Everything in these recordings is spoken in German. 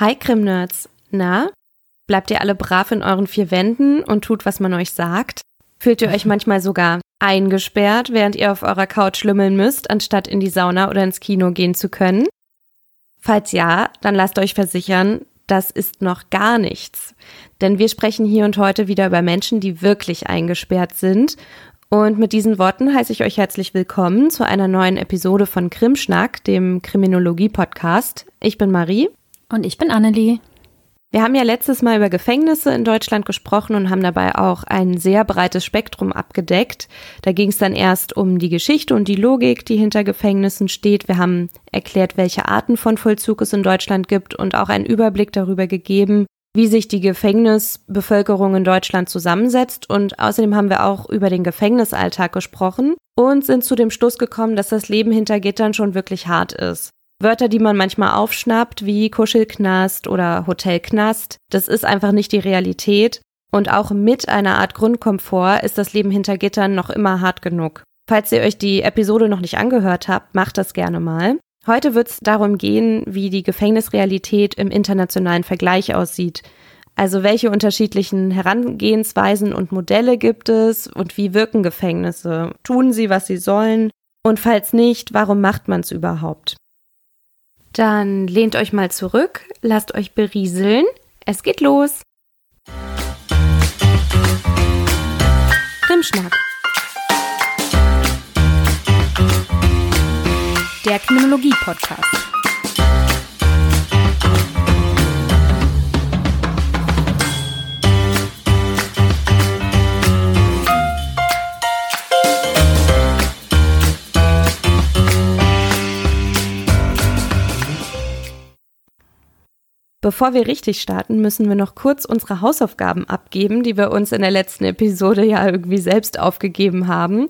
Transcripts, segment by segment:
Hi Krimnerds. Na, bleibt ihr alle brav in euren vier Wänden und tut, was man euch sagt? Fühlt ihr euch manchmal sogar eingesperrt, während ihr auf eurer Couch lümmeln müsst, anstatt in die Sauna oder ins Kino gehen zu können? Falls ja, dann lasst euch versichern, das ist noch gar nichts. Denn wir sprechen hier und heute wieder über Menschen, die wirklich eingesperrt sind. Und mit diesen Worten heiße ich euch herzlich willkommen zu einer neuen Episode von Krimschnack, dem Kriminologie-Podcast. Ich bin Marie. Und ich bin Annelie. Wir haben ja letztes Mal über Gefängnisse in Deutschland gesprochen und haben dabei auch ein sehr breites Spektrum abgedeckt. Da ging es dann erst um die Geschichte und die Logik, die hinter Gefängnissen steht. Wir haben erklärt, welche Arten von Vollzug es in Deutschland gibt und auch einen Überblick darüber gegeben, wie sich die Gefängnisbevölkerung in Deutschland zusammensetzt. Und außerdem haben wir auch über den Gefängnisalltag gesprochen und sind zu dem Schluss gekommen, dass das Leben hinter Gittern schon wirklich hart ist. Wörter, die man manchmal aufschnappt, wie Kuschelknast oder Hotelknast, das ist einfach nicht die Realität. Und auch mit einer Art Grundkomfort ist das Leben hinter Gittern noch immer hart genug. Falls ihr euch die Episode noch nicht angehört habt, macht das gerne mal. Heute wird es darum gehen, wie die Gefängnisrealität im internationalen Vergleich aussieht. Also welche unterschiedlichen Herangehensweisen und Modelle gibt es und wie wirken Gefängnisse? Tun sie, was sie sollen? Und falls nicht, warum macht man es überhaupt? Dann lehnt euch mal zurück, lasst euch berieseln. Es geht los. Krimschnack. Der Kriminologie-Podcast. Bevor wir richtig starten, müssen wir noch kurz unsere Hausaufgaben abgeben, die wir uns in der letzten Episode ja irgendwie selbst aufgegeben haben.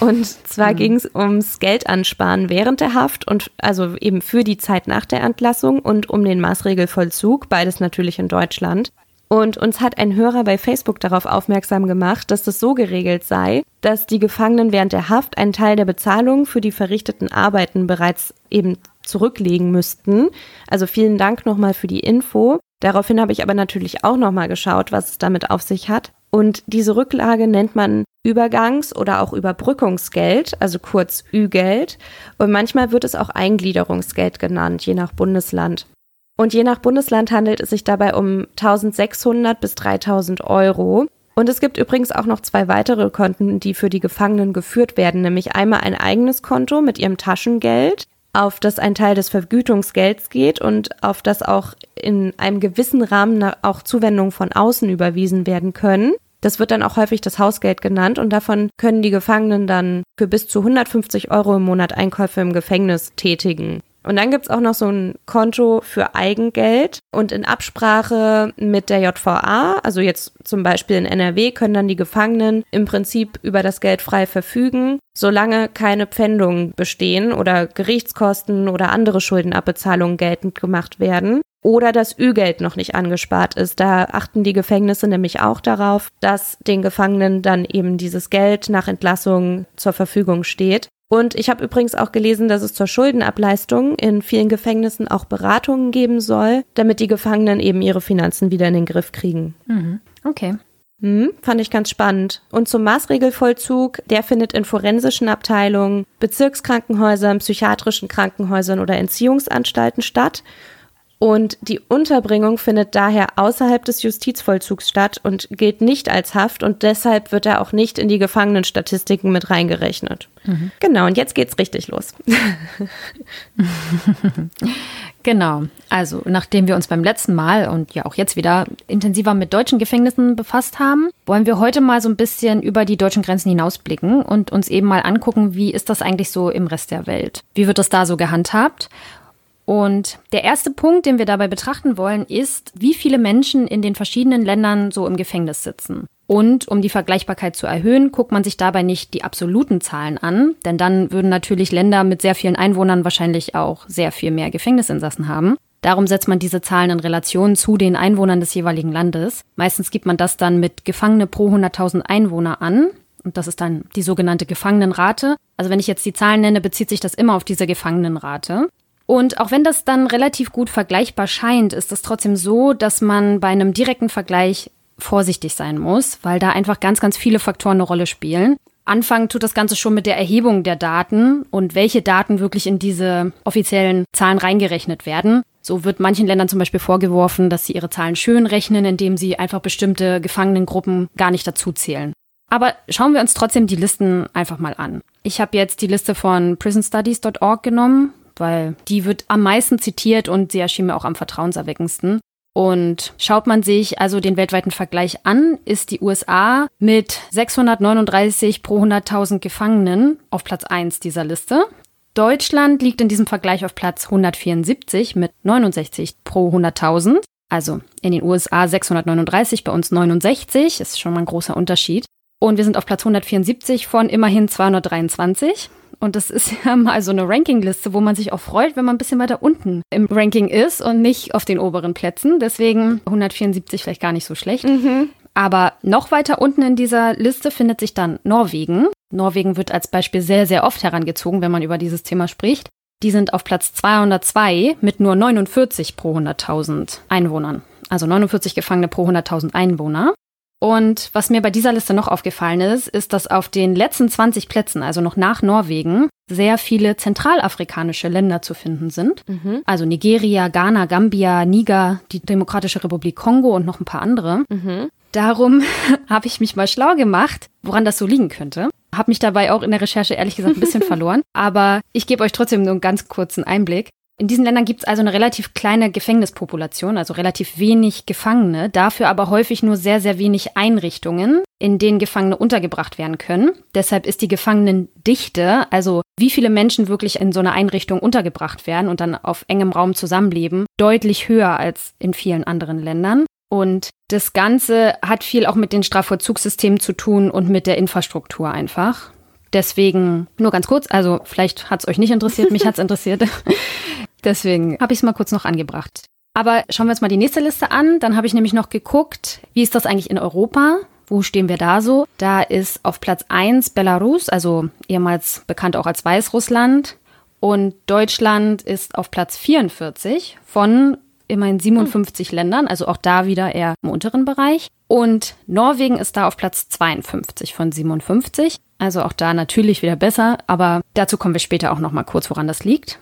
Und zwar ging es ums Geldansparen während der Haft und also eben für die Zeit nach der Entlassung und um den Maßregelvollzug, beides natürlich in Deutschland. Und uns hat ein Hörer bei Facebook darauf aufmerksam gemacht, dass das so geregelt sei, dass die Gefangenen während der Haft einen Teil der Bezahlung für die verrichteten Arbeiten bereits eben zurücklegen müssten. Also vielen Dank nochmal für die Info. Daraufhin habe ich aber natürlich auch nochmal geschaut, was es damit auf sich hat. Und diese Rücklage nennt man Übergangs- oder auch Überbrückungsgeld, also kurz Ü-Geld. Und manchmal wird es auch Eingliederungsgeld genannt, je nach Bundesland. Und je nach Bundesland handelt es sich dabei um 1600 bis 3000 Euro. Und es gibt übrigens auch noch zwei weitere Konten, die für die Gefangenen geführt werden, nämlich einmal ein eigenes Konto mit ihrem Taschengeld auf das ein Teil des Vergütungsgelds geht und auf das auch in einem gewissen Rahmen auch Zuwendungen von außen überwiesen werden können. Das wird dann auch häufig das Hausgeld genannt und davon können die Gefangenen dann für bis zu 150 Euro im Monat Einkäufe im Gefängnis tätigen. Und dann gibt's auch noch so ein Konto für Eigengeld. Und in Absprache mit der JVA, also jetzt zum Beispiel in NRW, können dann die Gefangenen im Prinzip über das Geld frei verfügen, solange keine Pfändungen bestehen oder Gerichtskosten oder andere Schuldenabbezahlungen geltend gemacht werden oder das Ü-Geld noch nicht angespart ist. Da achten die Gefängnisse nämlich auch darauf, dass den Gefangenen dann eben dieses Geld nach Entlassung zur Verfügung steht. Und ich habe übrigens auch gelesen, dass es zur Schuldenableistung in vielen Gefängnissen auch Beratungen geben soll, damit die Gefangenen eben ihre Finanzen wieder in den Griff kriegen. Mhm. Okay. Hm, fand ich ganz spannend. Und zum Maßregelvollzug, der findet in forensischen Abteilungen, Bezirkskrankenhäusern, psychiatrischen Krankenhäusern oder Entziehungsanstalten statt. Und die Unterbringung findet daher außerhalb des Justizvollzugs statt und gilt nicht als Haft und deshalb wird er auch nicht in die Gefangenenstatistiken mit reingerechnet. Mhm. Genau, und jetzt geht's richtig los. genau, also nachdem wir uns beim letzten Mal und ja auch jetzt wieder intensiver mit deutschen Gefängnissen befasst haben, wollen wir heute mal so ein bisschen über die deutschen Grenzen hinausblicken und uns eben mal angucken, wie ist das eigentlich so im Rest der Welt? Wie wird das da so gehandhabt? Und der erste Punkt, den wir dabei betrachten wollen, ist, wie viele Menschen in den verschiedenen Ländern so im Gefängnis sitzen. Und um die Vergleichbarkeit zu erhöhen, guckt man sich dabei nicht die absoluten Zahlen an, denn dann würden natürlich Länder mit sehr vielen Einwohnern wahrscheinlich auch sehr viel mehr Gefängnisinsassen haben. Darum setzt man diese Zahlen in Relation zu den Einwohnern des jeweiligen Landes. Meistens gibt man das dann mit Gefangene pro 100.000 Einwohner an. Und das ist dann die sogenannte Gefangenenrate. Also wenn ich jetzt die Zahlen nenne, bezieht sich das immer auf diese Gefangenenrate. Und auch wenn das dann relativ gut vergleichbar scheint, ist es trotzdem so, dass man bei einem direkten Vergleich vorsichtig sein muss, weil da einfach ganz, ganz viele Faktoren eine Rolle spielen. Anfangen tut das Ganze schon mit der Erhebung der Daten und welche Daten wirklich in diese offiziellen Zahlen reingerechnet werden. So wird manchen Ländern zum Beispiel vorgeworfen, dass sie ihre Zahlen schön rechnen, indem sie einfach bestimmte Gefangenengruppen gar nicht dazu zählen. Aber schauen wir uns trotzdem die Listen einfach mal an. Ich habe jetzt die Liste von prisonstudies.org genommen weil die wird am meisten zitiert und sie erschien mir auch am vertrauenserweckendsten. Und schaut man sich also den weltweiten Vergleich an, ist die USA mit 639 pro 100.000 Gefangenen auf Platz 1 dieser Liste. Deutschland liegt in diesem Vergleich auf Platz 174 mit 69 pro 100.000. Also in den USA 639, bei uns 69, ist schon mal ein großer Unterschied. Und wir sind auf Platz 174 von immerhin 223. Und das ist ja mal so eine Rankingliste, wo man sich auch freut, wenn man ein bisschen weiter unten im Ranking ist und nicht auf den oberen Plätzen. Deswegen 174 vielleicht gar nicht so schlecht. Mhm. Aber noch weiter unten in dieser Liste findet sich dann Norwegen. Norwegen wird als Beispiel sehr, sehr oft herangezogen, wenn man über dieses Thema spricht. Die sind auf Platz 202 mit nur 49 pro 100.000 Einwohnern. Also 49 Gefangene pro 100.000 Einwohner. Und was mir bei dieser Liste noch aufgefallen ist, ist, dass auf den letzten 20 Plätzen, also noch nach Norwegen, sehr viele zentralafrikanische Länder zu finden sind. Mhm. Also Nigeria, Ghana, Gambia, Niger, die Demokratische Republik Kongo und noch ein paar andere. Mhm. Darum habe ich mich mal schlau gemacht, woran das so liegen könnte. Habe mich dabei auch in der Recherche ehrlich gesagt ein bisschen verloren. Aber ich gebe euch trotzdem nur einen ganz kurzen Einblick. In diesen Ländern gibt es also eine relativ kleine Gefängnispopulation, also relativ wenig Gefangene, dafür aber häufig nur sehr, sehr wenig Einrichtungen, in denen Gefangene untergebracht werden können. Deshalb ist die Gefangenendichte, also wie viele Menschen wirklich in so einer Einrichtung untergebracht werden und dann auf engem Raum zusammenleben, deutlich höher als in vielen anderen Ländern. Und das Ganze hat viel auch mit den Strafvollzugssystemen zu tun und mit der Infrastruktur einfach. Deswegen nur ganz kurz, also vielleicht hat es euch nicht interessiert, mich hat es interessiert. Deswegen habe ich es mal kurz noch angebracht. Aber schauen wir uns mal die nächste Liste an. Dann habe ich nämlich noch geguckt, wie ist das eigentlich in Europa? Wo stehen wir da so? Da ist auf Platz 1 Belarus, also ehemals bekannt auch als Weißrussland. Und Deutschland ist auf Platz 44 von immerhin 57 hm. Ländern, also auch da wieder eher im unteren Bereich. Und Norwegen ist da auf Platz 52 von 57. Also auch da natürlich wieder besser, aber dazu kommen wir später auch noch mal kurz, woran das liegt.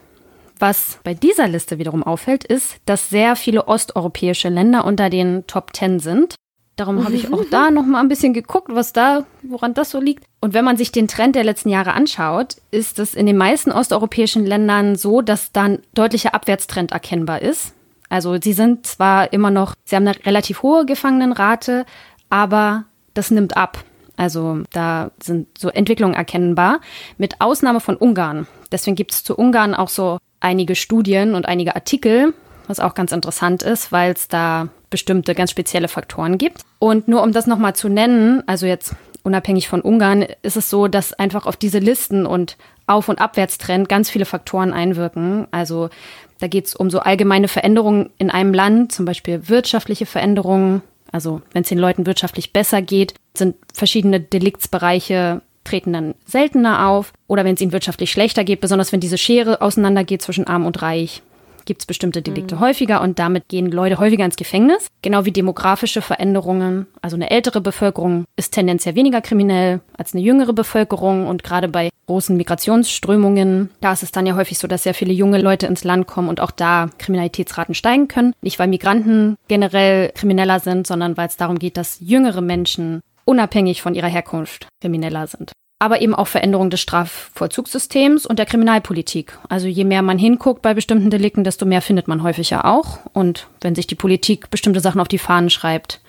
Was bei dieser Liste wiederum auffällt, ist, dass sehr viele osteuropäische Länder unter den Top 10 sind. Darum habe ich auch da noch mal ein bisschen geguckt, was da, woran das so liegt. Und wenn man sich den Trend der letzten Jahre anschaut, ist es in den meisten osteuropäischen Ländern so, dass da ein deutlicher Abwärtstrend erkennbar ist. Also sie sind zwar immer noch, sie haben eine relativ hohe Gefangenenrate, aber das nimmt ab. Also da sind so Entwicklungen erkennbar, mit Ausnahme von Ungarn. Deswegen gibt es zu Ungarn auch so einige Studien und einige Artikel, was auch ganz interessant ist, weil es da bestimmte ganz spezielle Faktoren gibt. Und nur um das nochmal zu nennen, also jetzt unabhängig von Ungarn, ist es so, dass einfach auf diese Listen und Auf- und Abwärtstrend ganz viele Faktoren einwirken. Also da geht es um so allgemeine Veränderungen in einem Land, zum Beispiel wirtschaftliche Veränderungen, also wenn es den Leuten wirtschaftlich besser geht, sind verschiedene Deliktsbereiche treten dann seltener auf. Oder wenn es ihnen wirtschaftlich schlechter geht, besonders wenn diese Schere auseinandergeht zwischen arm und reich, gibt es bestimmte Delikte mhm. häufiger und damit gehen Leute häufiger ins Gefängnis. Genau wie demografische Veränderungen. Also eine ältere Bevölkerung ist tendenziell weniger kriminell als eine jüngere Bevölkerung und gerade bei großen Migrationsströmungen, da ist es dann ja häufig so, dass sehr viele junge Leute ins Land kommen und auch da Kriminalitätsraten steigen können. Nicht weil Migranten generell krimineller sind, sondern weil es darum geht, dass jüngere Menschen unabhängig von ihrer Herkunft krimineller sind aber eben auch Veränderung des Strafvollzugssystems und der Kriminalpolitik. Also je mehr man hinguckt bei bestimmten Delikten, desto mehr findet man häufiger auch. Und wenn sich die Politik bestimmte Sachen auf die Fahnen schreibt,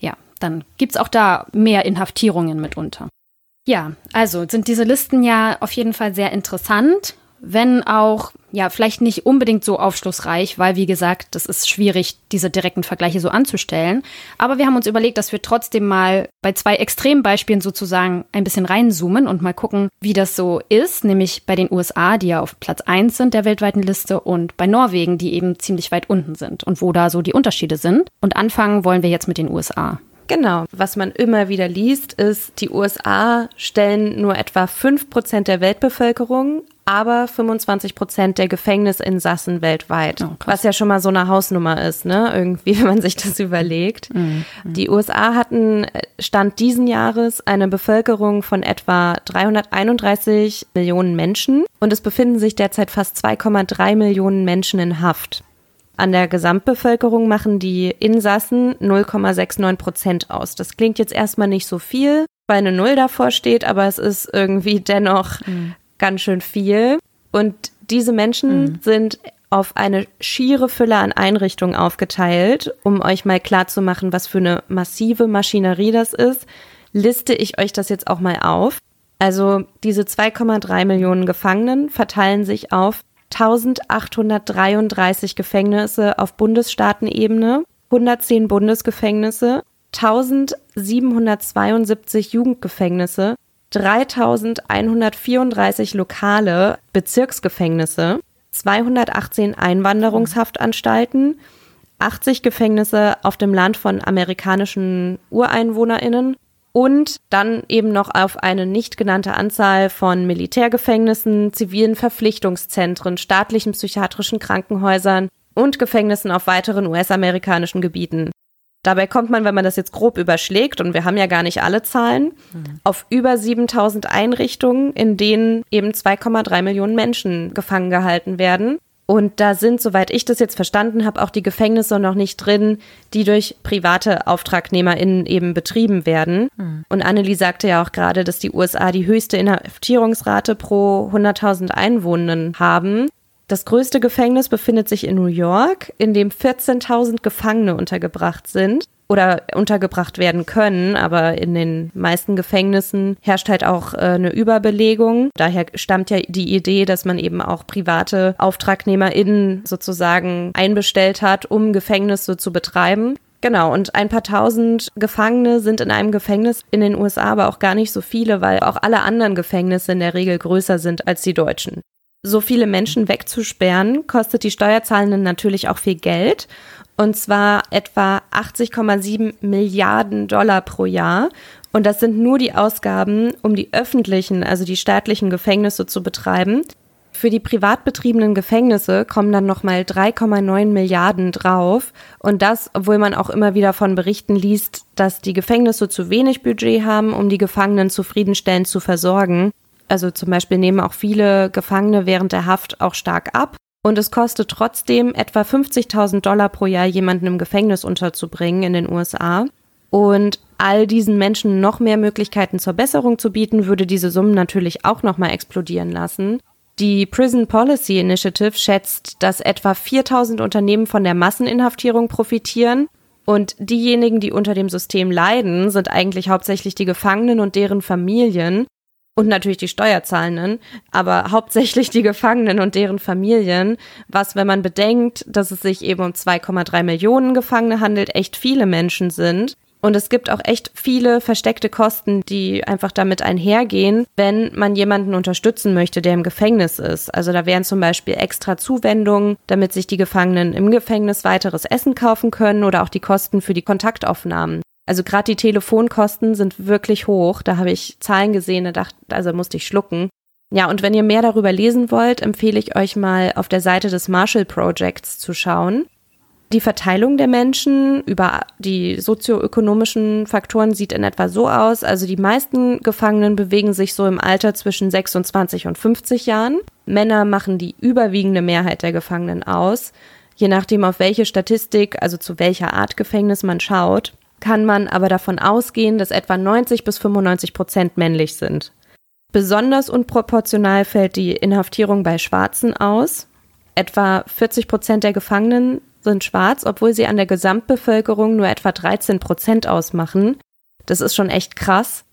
ja, dann gibt's auch da mehr Inhaftierungen mitunter. Ja, also sind diese Listen ja auf jeden Fall sehr interessant wenn auch, ja, vielleicht nicht unbedingt so aufschlussreich, weil, wie gesagt, das ist schwierig, diese direkten Vergleiche so anzustellen. Aber wir haben uns überlegt, dass wir trotzdem mal bei zwei Extrembeispielen sozusagen ein bisschen reinzoomen und mal gucken, wie das so ist, nämlich bei den USA, die ja auf Platz 1 sind der weltweiten Liste und bei Norwegen, die eben ziemlich weit unten sind und wo da so die Unterschiede sind. Und anfangen wollen wir jetzt mit den USA. Genau. Was man immer wieder liest, ist, die USA stellen nur etwa 5 Prozent der Weltbevölkerung, aber 25 Prozent der Gefängnisinsassen weltweit. Oh, was ja schon mal so eine Hausnummer ist, ne? Irgendwie, wenn man sich das überlegt. Mhm. Die USA hatten äh, Stand diesen Jahres eine Bevölkerung von etwa 331 Millionen Menschen und es befinden sich derzeit fast 2,3 Millionen Menschen in Haft. An der Gesamtbevölkerung machen die Insassen 0,69 Prozent aus. Das klingt jetzt erstmal nicht so viel, weil eine Null davor steht, aber es ist irgendwie dennoch mhm. ganz schön viel. Und diese Menschen mhm. sind auf eine schiere Fülle an Einrichtungen aufgeteilt. Um euch mal klarzumachen, was für eine massive Maschinerie das ist, liste ich euch das jetzt auch mal auf. Also diese 2,3 Millionen Gefangenen verteilen sich auf 1833 Gefängnisse auf Bundesstaatenebene, 110 Bundesgefängnisse, 1772 Jugendgefängnisse, 3134 lokale Bezirksgefängnisse, 218 Einwanderungshaftanstalten, 80 Gefängnisse auf dem Land von amerikanischen Ureinwohnerinnen und dann eben noch auf eine nicht genannte Anzahl von Militärgefängnissen, zivilen Verpflichtungszentren, staatlichen psychiatrischen Krankenhäusern und Gefängnissen auf weiteren US-amerikanischen Gebieten. Dabei kommt man, wenn man das jetzt grob überschlägt, und wir haben ja gar nicht alle Zahlen, mhm. auf über 7000 Einrichtungen, in denen eben 2,3 Millionen Menschen gefangen gehalten werden. Und da sind, soweit ich das jetzt verstanden habe, auch die Gefängnisse noch nicht drin, die durch private AuftragnehmerInnen eben betrieben werden. Mhm. Und Annelie sagte ja auch gerade, dass die USA die höchste Inhaftierungsrate pro 100.000 Einwohnern haben. Das größte Gefängnis befindet sich in New York, in dem 14.000 Gefangene untergebracht sind oder untergebracht werden können, aber in den meisten Gefängnissen herrscht halt auch äh, eine Überbelegung. Daher stammt ja die Idee, dass man eben auch private AuftragnehmerInnen sozusagen einbestellt hat, um Gefängnisse zu betreiben. Genau, und ein paar tausend Gefangene sind in einem Gefängnis in den USA, aber auch gar nicht so viele, weil auch alle anderen Gefängnisse in der Regel größer sind als die deutschen. So viele Menschen wegzusperren, kostet die Steuerzahlenden natürlich auch viel Geld und zwar etwa 80,7 Milliarden Dollar pro Jahr. Und das sind nur die Ausgaben, um die öffentlichen, also die staatlichen Gefängnisse zu betreiben. Für die privat betriebenen Gefängnisse kommen dann nochmal 3,9 Milliarden drauf. Und das, obwohl man auch immer wieder von Berichten liest, dass die Gefängnisse zu wenig Budget haben, um die Gefangenen zufriedenstellend zu versorgen. Also zum Beispiel nehmen auch viele Gefangene während der Haft auch stark ab. Und es kostet trotzdem etwa 50.000 Dollar pro Jahr, jemanden im Gefängnis unterzubringen in den USA. Und all diesen Menschen noch mehr Möglichkeiten zur Besserung zu bieten, würde diese Summen natürlich auch nochmal explodieren lassen. Die Prison Policy Initiative schätzt, dass etwa 4000 Unternehmen von der Masseninhaftierung profitieren. Und diejenigen, die unter dem System leiden, sind eigentlich hauptsächlich die Gefangenen und deren Familien und natürlich die Steuerzahlenden, aber hauptsächlich die Gefangenen und deren Familien, was, wenn man bedenkt, dass es sich eben um 2,3 Millionen Gefangene handelt, echt viele Menschen sind. Und es gibt auch echt viele versteckte Kosten, die einfach damit einhergehen, wenn man jemanden unterstützen möchte, der im Gefängnis ist. Also da wären zum Beispiel extra Zuwendungen, damit sich die Gefangenen im Gefängnis weiteres Essen kaufen können oder auch die Kosten für die Kontaktaufnahmen. Also gerade die Telefonkosten sind wirklich hoch. Da habe ich Zahlen gesehen, da dachte, also musste ich schlucken. Ja, und wenn ihr mehr darüber lesen wollt, empfehle ich euch mal auf der Seite des Marshall Projects zu schauen. Die Verteilung der Menschen über die sozioökonomischen Faktoren sieht in etwa so aus. Also die meisten Gefangenen bewegen sich so im Alter zwischen 26 und 50 Jahren. Männer machen die überwiegende Mehrheit der Gefangenen aus. Je nachdem, auf welche Statistik, also zu welcher Art Gefängnis man schaut, kann man aber davon ausgehen, dass etwa 90 bis 95 Prozent männlich sind. Besonders unproportional fällt die Inhaftierung bei Schwarzen aus. Etwa 40 Prozent der Gefangenen sind schwarz, obwohl sie an der Gesamtbevölkerung nur etwa 13 Prozent ausmachen. Das ist schon echt krass.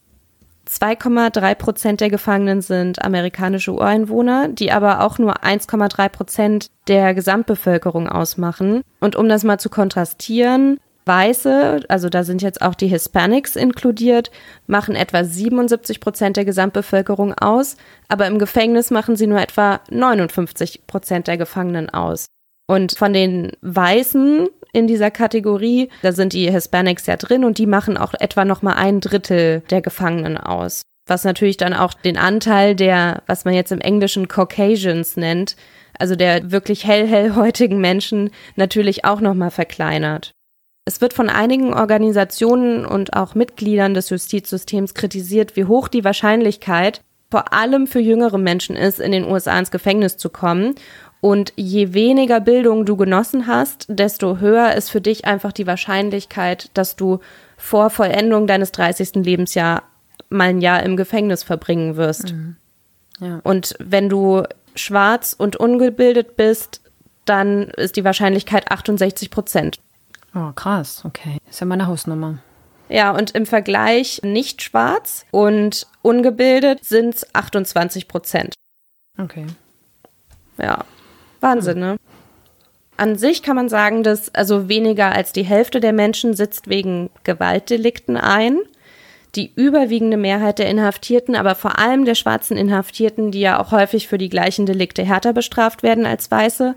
2,3 Prozent der Gefangenen sind amerikanische Ureinwohner, die aber auch nur 1,3 Prozent der Gesamtbevölkerung ausmachen. Und um das mal zu kontrastieren, Weiße, also da sind jetzt auch die Hispanics inkludiert, machen etwa 77 Prozent der Gesamtbevölkerung aus, aber im Gefängnis machen sie nur etwa 59 Prozent der Gefangenen aus. Und von den Weißen in dieser Kategorie. Da sind die Hispanics ja drin und die machen auch etwa noch mal ein Drittel der Gefangenen aus. Was natürlich dann auch den Anteil der, was man jetzt im Englischen Caucasians nennt, also der wirklich hell hellhäutigen Menschen natürlich auch noch mal verkleinert. Es wird von einigen Organisationen und auch Mitgliedern des Justizsystems kritisiert, wie hoch die Wahrscheinlichkeit vor allem für jüngere Menschen ist, in den USA ins Gefängnis zu kommen. Und je weniger Bildung du genossen hast, desto höher ist für dich einfach die Wahrscheinlichkeit, dass du vor Vollendung deines 30. Lebensjahr mal ein Jahr im Gefängnis verbringen wirst. Mhm. Ja. Und wenn du schwarz und ungebildet bist, dann ist die Wahrscheinlichkeit 68 Prozent. Oh, krass, okay. Ist ja meine Hausnummer. Ja, und im Vergleich nicht schwarz und ungebildet sind es 28 Prozent. Okay. Ja, Wahnsinn, ne? An sich kann man sagen, dass also weniger als die Hälfte der Menschen sitzt wegen Gewaltdelikten ein. Die überwiegende Mehrheit der Inhaftierten, aber vor allem der schwarzen Inhaftierten, die ja auch häufig für die gleichen Delikte härter bestraft werden als Weiße,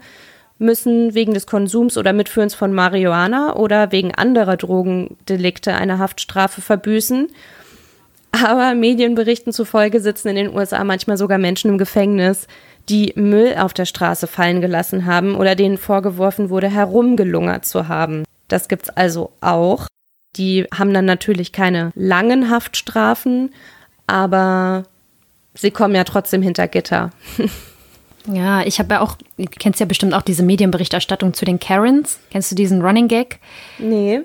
müssen wegen des Konsums oder Mitführens von Marihuana oder wegen anderer Drogendelikte eine Haftstrafe verbüßen. Aber Medienberichten zufolge sitzen in den USA manchmal sogar Menschen im Gefängnis, die Müll auf der Straße fallen gelassen haben oder denen vorgeworfen wurde, herumgelungert zu haben. Das gibt's also auch. Die haben dann natürlich keine langen Haftstrafen, aber sie kommen ja trotzdem hinter Gitter. Ja, ich habe ja auch, du kennst ja bestimmt auch diese Medienberichterstattung zu den Karens. Kennst du diesen Running Gag? Nee.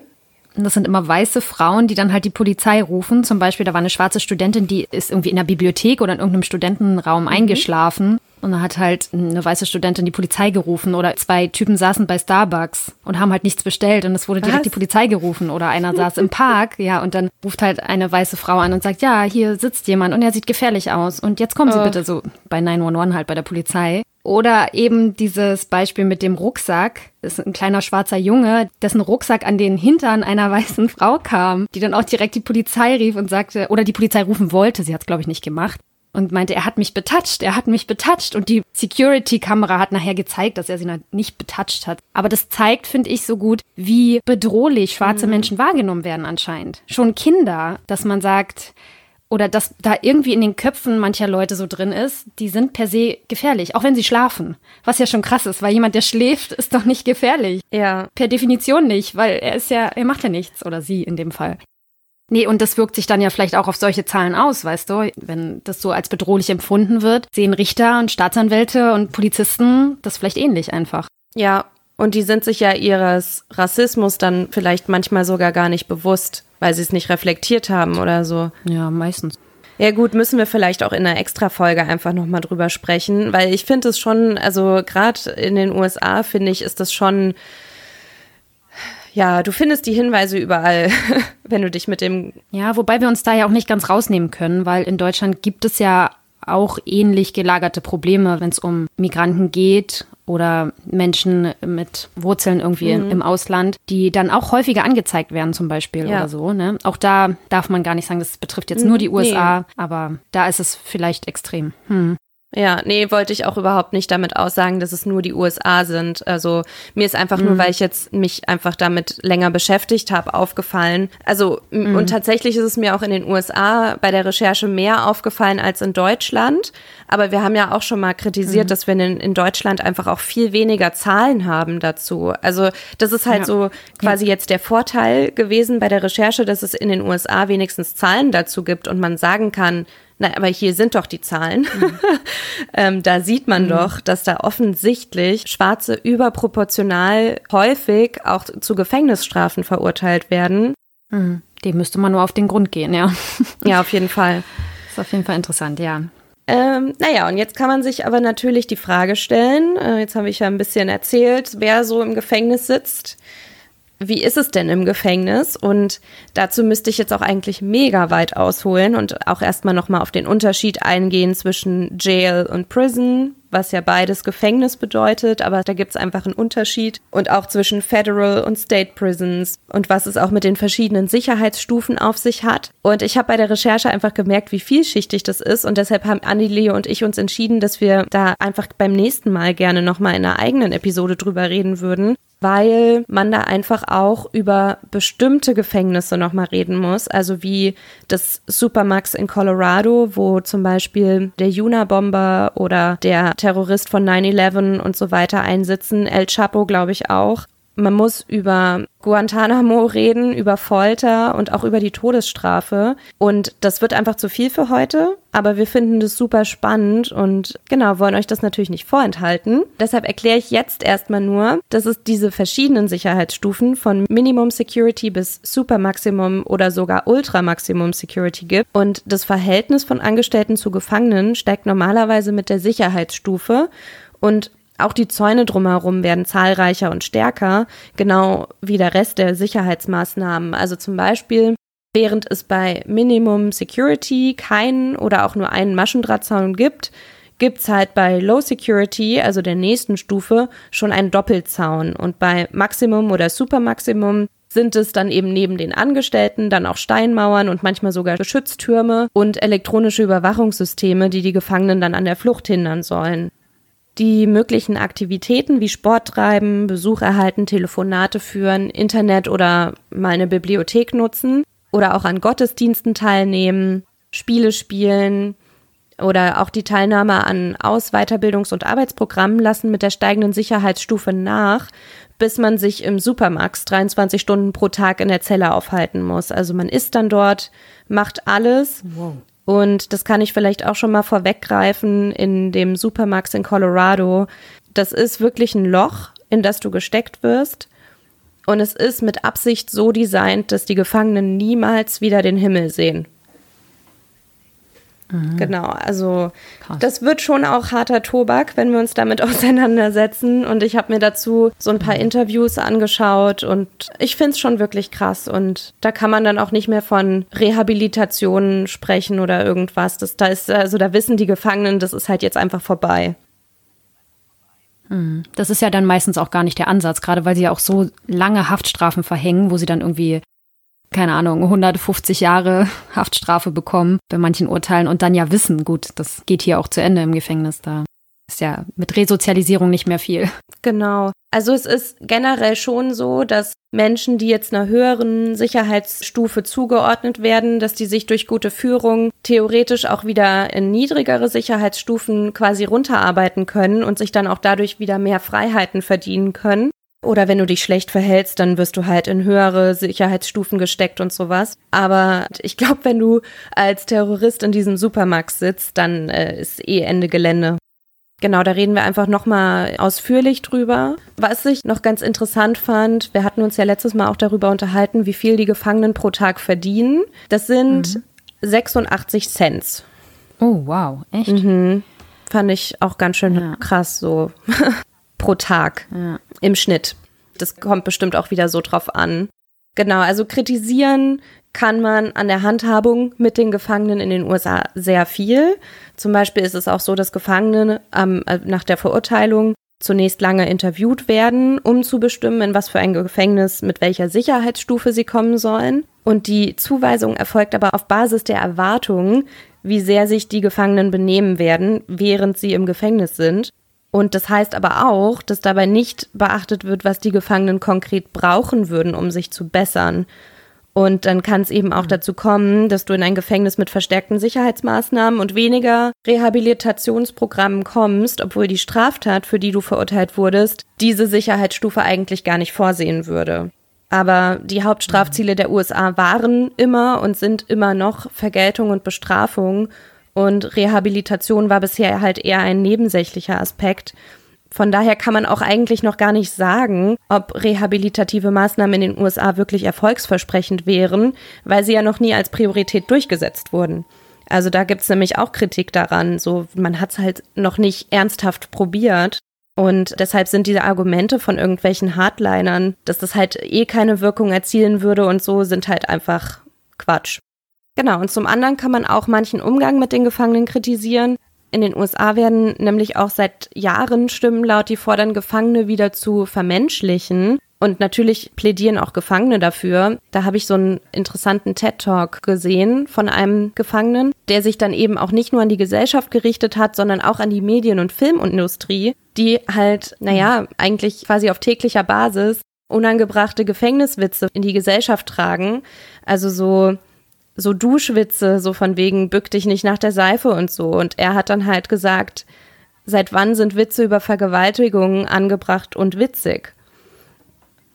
Das sind immer weiße Frauen, die dann halt die Polizei rufen. Zum Beispiel, da war eine schwarze Studentin, die ist irgendwie in der Bibliothek oder in irgendeinem Studentenraum mhm. eingeschlafen. Und da hat halt eine weiße Studentin die Polizei gerufen oder zwei Typen saßen bei Starbucks und haben halt nichts bestellt und es wurde direkt Was? die Polizei gerufen oder einer saß im Park, ja, und dann ruft halt eine weiße Frau an und sagt, ja, hier sitzt jemand und er sieht gefährlich aus und jetzt kommen Sie oh. bitte so bei 911 halt bei der Polizei. Oder eben dieses Beispiel mit dem Rucksack. Das ist ein kleiner schwarzer Junge, dessen Rucksack an den Hintern einer weißen Frau kam, die dann auch direkt die Polizei rief und sagte, oder die Polizei rufen wollte, sie hat es glaube ich nicht gemacht, und meinte, er hat mich betatscht, er hat mich betatscht. Und die Security-Kamera hat nachher gezeigt, dass er sie nicht betatscht hat. Aber das zeigt, finde ich, so gut, wie bedrohlich schwarze mhm. Menschen wahrgenommen werden anscheinend. Schon Kinder, dass man sagt, oder dass da irgendwie in den Köpfen mancher Leute so drin ist, die sind per se gefährlich, auch wenn sie schlafen. Was ja schon krass ist, weil jemand, der schläft, ist doch nicht gefährlich. Ja. Per Definition nicht, weil er ist ja, er macht ja nichts oder sie in dem Fall. Nee, und das wirkt sich dann ja vielleicht auch auf solche Zahlen aus, weißt du? Wenn das so als bedrohlich empfunden wird, sehen Richter und Staatsanwälte und Polizisten das vielleicht ähnlich einfach. Ja, und die sind sich ja ihres Rassismus dann vielleicht manchmal sogar gar nicht bewusst weil sie es nicht reflektiert haben oder so. Ja, meistens. Ja gut, müssen wir vielleicht auch in einer Extra-Folge einfach nochmal drüber sprechen, weil ich finde es schon, also gerade in den USA finde ich, ist das schon, ja, du findest die Hinweise überall, wenn du dich mit dem... Ja, wobei wir uns da ja auch nicht ganz rausnehmen können, weil in Deutschland gibt es ja auch ähnlich gelagerte Probleme, wenn es um Migranten geht oder Menschen mit Wurzeln irgendwie mhm. im Ausland, die dann auch häufiger angezeigt werden zum Beispiel ja. oder so. Ne? Auch da darf man gar nicht sagen, das betrifft jetzt nur die USA, nee. aber da ist es vielleicht extrem. Hm. Ja, nee, wollte ich auch überhaupt nicht damit aussagen, dass es nur die USA sind. Also mir ist einfach mhm. nur, weil ich jetzt mich einfach damit länger beschäftigt habe, aufgefallen. Also mhm. und tatsächlich ist es mir auch in den USA bei der Recherche mehr aufgefallen als in Deutschland. Aber wir haben ja auch schon mal kritisiert, mhm. dass wir in, in, Deutschland einfach auch viel weniger Zahlen haben dazu. Also das ist halt ja. so quasi ja. jetzt der Vorteil gewesen bei der Recherche, dass es in den USA wenigstens Zahlen dazu gibt und man sagen kann, na, aber hier sind doch die Zahlen. Mhm. ähm, da sieht man mhm. doch, dass da offensichtlich Schwarze überproportional häufig auch zu Gefängnisstrafen verurteilt werden. Mhm. Dem müsste man nur auf den Grund gehen, ja. ja, auf jeden Fall. Ist auf jeden Fall interessant, ja. Ähm, naja, und jetzt kann man sich aber natürlich die Frage stellen, äh, jetzt habe ich ja ein bisschen erzählt, wer so im Gefängnis sitzt wie ist es denn im Gefängnis? Und dazu müsste ich jetzt auch eigentlich mega weit ausholen und auch erstmal nochmal auf den Unterschied eingehen zwischen Jail und Prison, was ja beides Gefängnis bedeutet, aber da gibt es einfach einen Unterschied. Und auch zwischen Federal und State Prisons und was es auch mit den verschiedenen Sicherheitsstufen auf sich hat. Und ich habe bei der Recherche einfach gemerkt, wie vielschichtig das ist. Und deshalb haben Annie und ich uns entschieden, dass wir da einfach beim nächsten Mal gerne nochmal in einer eigenen Episode drüber reden würden weil man da einfach auch über bestimmte Gefängnisse nochmal reden muss. Also wie das Supermax in Colorado, wo zum Beispiel der Juna-Bomber oder der Terrorist von 9-11 und so weiter einsitzen. El Chapo, glaube ich, auch. Man muss über Guantanamo reden, über Folter und auch über die Todesstrafe. Und das wird einfach zu viel für heute, aber wir finden das super spannend und genau, wollen euch das natürlich nicht vorenthalten. Deshalb erkläre ich jetzt erstmal nur, dass es diese verschiedenen Sicherheitsstufen von Minimum Security bis Super Maximum oder sogar Ultra Maximum Security gibt. Und das Verhältnis von Angestellten zu Gefangenen steigt normalerweise mit der Sicherheitsstufe. Und auch die Zäune drumherum werden zahlreicher und stärker, genau wie der Rest der Sicherheitsmaßnahmen. Also zum Beispiel, während es bei Minimum Security keinen oder auch nur einen Maschendrahtzaun gibt, gibt es halt bei Low Security, also der nächsten Stufe, schon einen Doppelzaun. Und bei Maximum oder Super Maximum sind es dann eben neben den Angestellten dann auch Steinmauern und manchmal sogar Geschütztürme und elektronische Überwachungssysteme, die die Gefangenen dann an der Flucht hindern sollen die möglichen Aktivitäten wie Sport treiben, Besuch erhalten, Telefonate führen, Internet oder mal eine Bibliothek nutzen oder auch an Gottesdiensten teilnehmen, Spiele spielen oder auch die Teilnahme an Aus-, Weiterbildungs- und Arbeitsprogrammen lassen mit der steigenden Sicherheitsstufe nach, bis man sich im Supermax 23 Stunden pro Tag in der Zelle aufhalten muss. Also man ist dann dort, macht alles. Wow. Und das kann ich vielleicht auch schon mal vorweggreifen in dem Supermax in Colorado. Das ist wirklich ein Loch, in das du gesteckt wirst. Und es ist mit Absicht so designt, dass die Gefangenen niemals wieder den Himmel sehen. Mhm. Genau, also Krass. das wird schon auch harter Tobak, wenn wir uns damit auseinandersetzen. Und ich habe mir dazu so ein paar mhm. Interviews angeschaut und ich finde es schon wirklich krass. Und da kann man dann auch nicht mehr von Rehabilitation sprechen oder irgendwas. Das, da ist, also da wissen die Gefangenen, das ist halt jetzt einfach vorbei. Mhm. Das ist ja dann meistens auch gar nicht der Ansatz, gerade weil sie ja auch so lange Haftstrafen verhängen, wo sie dann irgendwie keine Ahnung, 150 Jahre Haftstrafe bekommen bei manchen Urteilen und dann ja wissen, gut, das geht hier auch zu Ende im Gefängnis da. Ist ja mit Resozialisierung nicht mehr viel. Genau. Also es ist generell schon so, dass Menschen, die jetzt einer höheren Sicherheitsstufe zugeordnet werden, dass die sich durch gute Führung theoretisch auch wieder in niedrigere Sicherheitsstufen quasi runterarbeiten können und sich dann auch dadurch wieder mehr Freiheiten verdienen können. Oder wenn du dich schlecht verhältst, dann wirst du halt in höhere Sicherheitsstufen gesteckt und sowas. Aber ich glaube, wenn du als Terrorist in diesem Supermax sitzt, dann äh, ist eh Ende Gelände. Genau, da reden wir einfach nochmal ausführlich drüber. Was ich noch ganz interessant fand, wir hatten uns ja letztes Mal auch darüber unterhalten, wie viel die Gefangenen pro Tag verdienen. Das sind mhm. 86 Cent. Oh, wow, echt? Mhm. Fand ich auch ganz schön ja. krass so. pro Tag ja. im Schnitt. Das kommt bestimmt auch wieder so drauf an. Genau, also kritisieren kann man an der Handhabung mit den Gefangenen in den USA sehr viel. Zum Beispiel ist es auch so, dass Gefangene ähm, nach der Verurteilung zunächst lange interviewt werden, um zu bestimmen, in was für ein Gefängnis mit welcher Sicherheitsstufe sie kommen sollen. Und die Zuweisung erfolgt aber auf Basis der Erwartungen, wie sehr sich die Gefangenen benehmen werden, während sie im Gefängnis sind. Und das heißt aber auch, dass dabei nicht beachtet wird, was die Gefangenen konkret brauchen würden, um sich zu bessern. Und dann kann es eben auch mhm. dazu kommen, dass du in ein Gefängnis mit verstärkten Sicherheitsmaßnahmen und weniger Rehabilitationsprogrammen kommst, obwohl die Straftat, für die du verurteilt wurdest, diese Sicherheitsstufe eigentlich gar nicht vorsehen würde. Aber die Hauptstrafziele der USA waren immer und sind immer noch Vergeltung und Bestrafung und Rehabilitation war bisher halt eher ein nebensächlicher Aspekt. Von daher kann man auch eigentlich noch gar nicht sagen, ob rehabilitative Maßnahmen in den USA wirklich erfolgsversprechend wären, weil sie ja noch nie als Priorität durchgesetzt wurden. Also da gibt's nämlich auch Kritik daran. So, man hat's halt noch nicht ernsthaft probiert. Und deshalb sind diese Argumente von irgendwelchen Hardlinern, dass das halt eh keine Wirkung erzielen würde und so, sind halt einfach Quatsch. Genau, und zum anderen kann man auch manchen Umgang mit den Gefangenen kritisieren. In den USA werden nämlich auch seit Jahren Stimmen laut, die fordern, Gefangene wieder zu vermenschlichen. Und natürlich plädieren auch Gefangene dafür. Da habe ich so einen interessanten TED-Talk gesehen von einem Gefangenen, der sich dann eben auch nicht nur an die Gesellschaft gerichtet hat, sondern auch an die Medien- und Filmindustrie die halt, naja, eigentlich quasi auf täglicher Basis unangebrachte Gefängniswitze in die Gesellschaft tragen. Also so, so Duschwitze, so von wegen, bück dich nicht nach der Seife und so. Und er hat dann halt gesagt, seit wann sind Witze über Vergewaltigungen angebracht und witzig?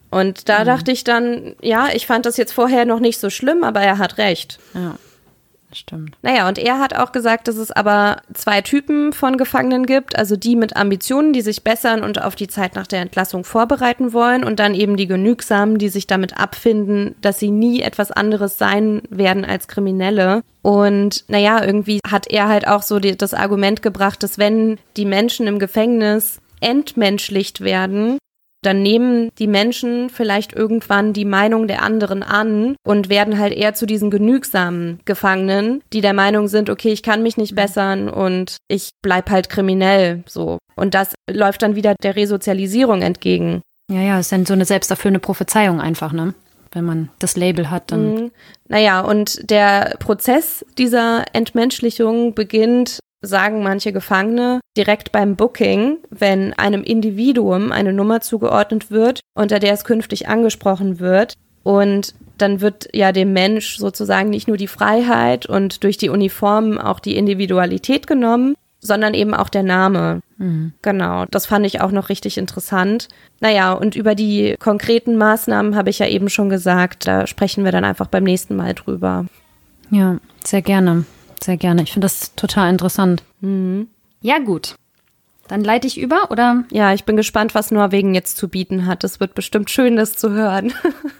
Und da mhm. dachte ich dann, ja, ich fand das jetzt vorher noch nicht so schlimm, aber er hat recht. Ja. Stimmt. Naja, und er hat auch gesagt, dass es aber zwei Typen von Gefangenen gibt. Also die mit Ambitionen, die sich bessern und auf die Zeit nach der Entlassung vorbereiten wollen. Und dann eben die Genügsamen, die sich damit abfinden, dass sie nie etwas anderes sein werden als Kriminelle. Und naja, irgendwie hat er halt auch so die, das Argument gebracht, dass wenn die Menschen im Gefängnis entmenschlicht werden, dann nehmen die Menschen vielleicht irgendwann die Meinung der anderen an und werden halt eher zu diesen genügsamen Gefangenen, die der Meinung sind, okay, ich kann mich nicht mhm. bessern und ich bleib halt kriminell, so. Und das läuft dann wieder der Resozialisierung entgegen. Ja, ja, ist dann so eine selbsterfüllende Prophezeiung einfach, ne? Wenn man das Label hat, dann. Mhm. Naja, und der Prozess dieser Entmenschlichung beginnt sagen manche Gefangene, direkt beim Booking, wenn einem Individuum eine Nummer zugeordnet wird, unter der es künftig angesprochen wird. Und dann wird ja dem Mensch sozusagen nicht nur die Freiheit und durch die Uniformen auch die Individualität genommen, sondern eben auch der Name. Mhm. Genau, das fand ich auch noch richtig interessant. Naja, und über die konkreten Maßnahmen habe ich ja eben schon gesagt, da sprechen wir dann einfach beim nächsten Mal drüber. Ja, sehr gerne. Sehr gerne. Ich finde das total interessant. Mhm. Ja, gut. Dann leite ich über, oder? Ja, ich bin gespannt, was Norwegen jetzt zu bieten hat. Es wird bestimmt schön, das zu hören.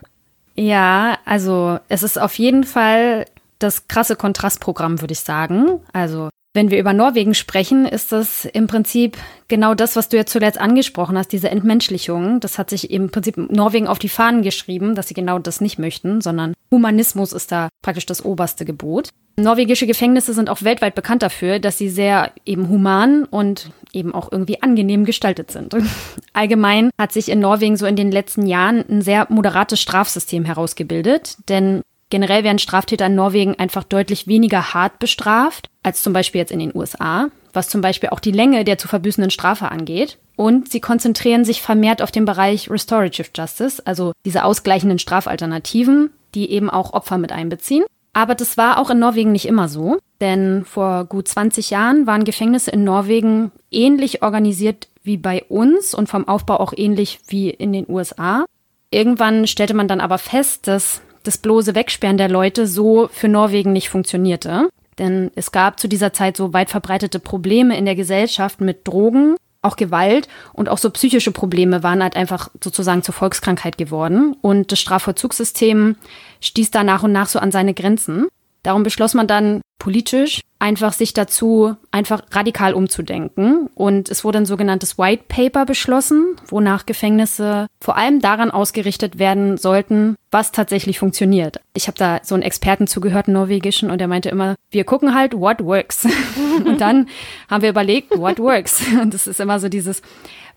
ja, also es ist auf jeden Fall das krasse Kontrastprogramm, würde ich sagen. Also wenn wir über Norwegen sprechen, ist das im Prinzip genau das, was du jetzt zuletzt angesprochen hast, diese Entmenschlichung. Das hat sich im Prinzip Norwegen auf die Fahnen geschrieben, dass sie genau das nicht möchten, sondern Humanismus ist da praktisch das oberste Gebot. Norwegische Gefängnisse sind auch weltweit bekannt dafür, dass sie sehr eben human und eben auch irgendwie angenehm gestaltet sind. Allgemein hat sich in Norwegen so in den letzten Jahren ein sehr moderates Strafsystem herausgebildet, denn Generell werden Straftäter in Norwegen einfach deutlich weniger hart bestraft als zum Beispiel jetzt in den USA, was zum Beispiel auch die Länge der zu verbüßenden Strafe angeht. Und sie konzentrieren sich vermehrt auf den Bereich Restorative Justice, also diese ausgleichenden Strafalternativen, die eben auch Opfer mit einbeziehen. Aber das war auch in Norwegen nicht immer so, denn vor gut 20 Jahren waren Gefängnisse in Norwegen ähnlich organisiert wie bei uns und vom Aufbau auch ähnlich wie in den USA. Irgendwann stellte man dann aber fest, dass das bloße Wegsperren der Leute so für Norwegen nicht funktionierte. Denn es gab zu dieser Zeit so weit verbreitete Probleme in der Gesellschaft mit Drogen, auch Gewalt und auch so psychische Probleme waren halt einfach sozusagen zur Volkskrankheit geworden. Und das Strafvollzugssystem stieß da nach und nach so an seine Grenzen. Darum beschloss man dann politisch einfach sich dazu einfach radikal umzudenken. Und es wurde ein sogenanntes White Paper beschlossen, wonach Gefängnisse vor allem daran ausgerichtet werden sollten, was tatsächlich funktioniert. Ich habe da so einen Experten zugehört, einen norwegischen, und der meinte immer, wir gucken halt, what works. und dann haben wir überlegt, what works. Und das ist immer so dieses,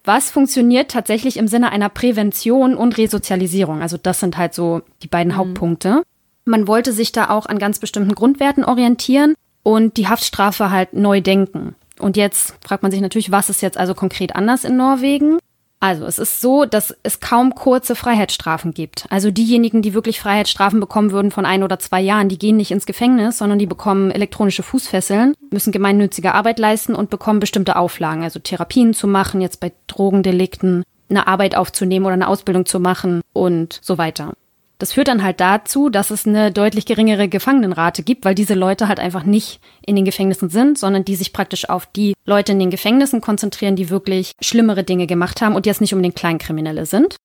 was funktioniert tatsächlich im Sinne einer Prävention und Resozialisierung. Also das sind halt so die beiden mhm. Hauptpunkte. Man wollte sich da auch an ganz bestimmten Grundwerten orientieren und die Haftstrafe halt neu denken. Und jetzt fragt man sich natürlich, was ist jetzt also konkret anders in Norwegen? Also es ist so, dass es kaum kurze Freiheitsstrafen gibt. Also diejenigen, die wirklich Freiheitsstrafen bekommen würden von ein oder zwei Jahren, die gehen nicht ins Gefängnis, sondern die bekommen elektronische Fußfesseln, müssen gemeinnützige Arbeit leisten und bekommen bestimmte Auflagen, also Therapien zu machen, jetzt bei Drogendelikten, eine Arbeit aufzunehmen oder eine Ausbildung zu machen und so weiter. Das führt dann halt dazu, dass es eine deutlich geringere Gefangenenrate gibt, weil diese Leute halt einfach nicht in den Gefängnissen sind, sondern die sich praktisch auf die Leute in den Gefängnissen konzentrieren, die wirklich schlimmere Dinge gemacht haben und jetzt nicht um den Kleinkriminelle sind.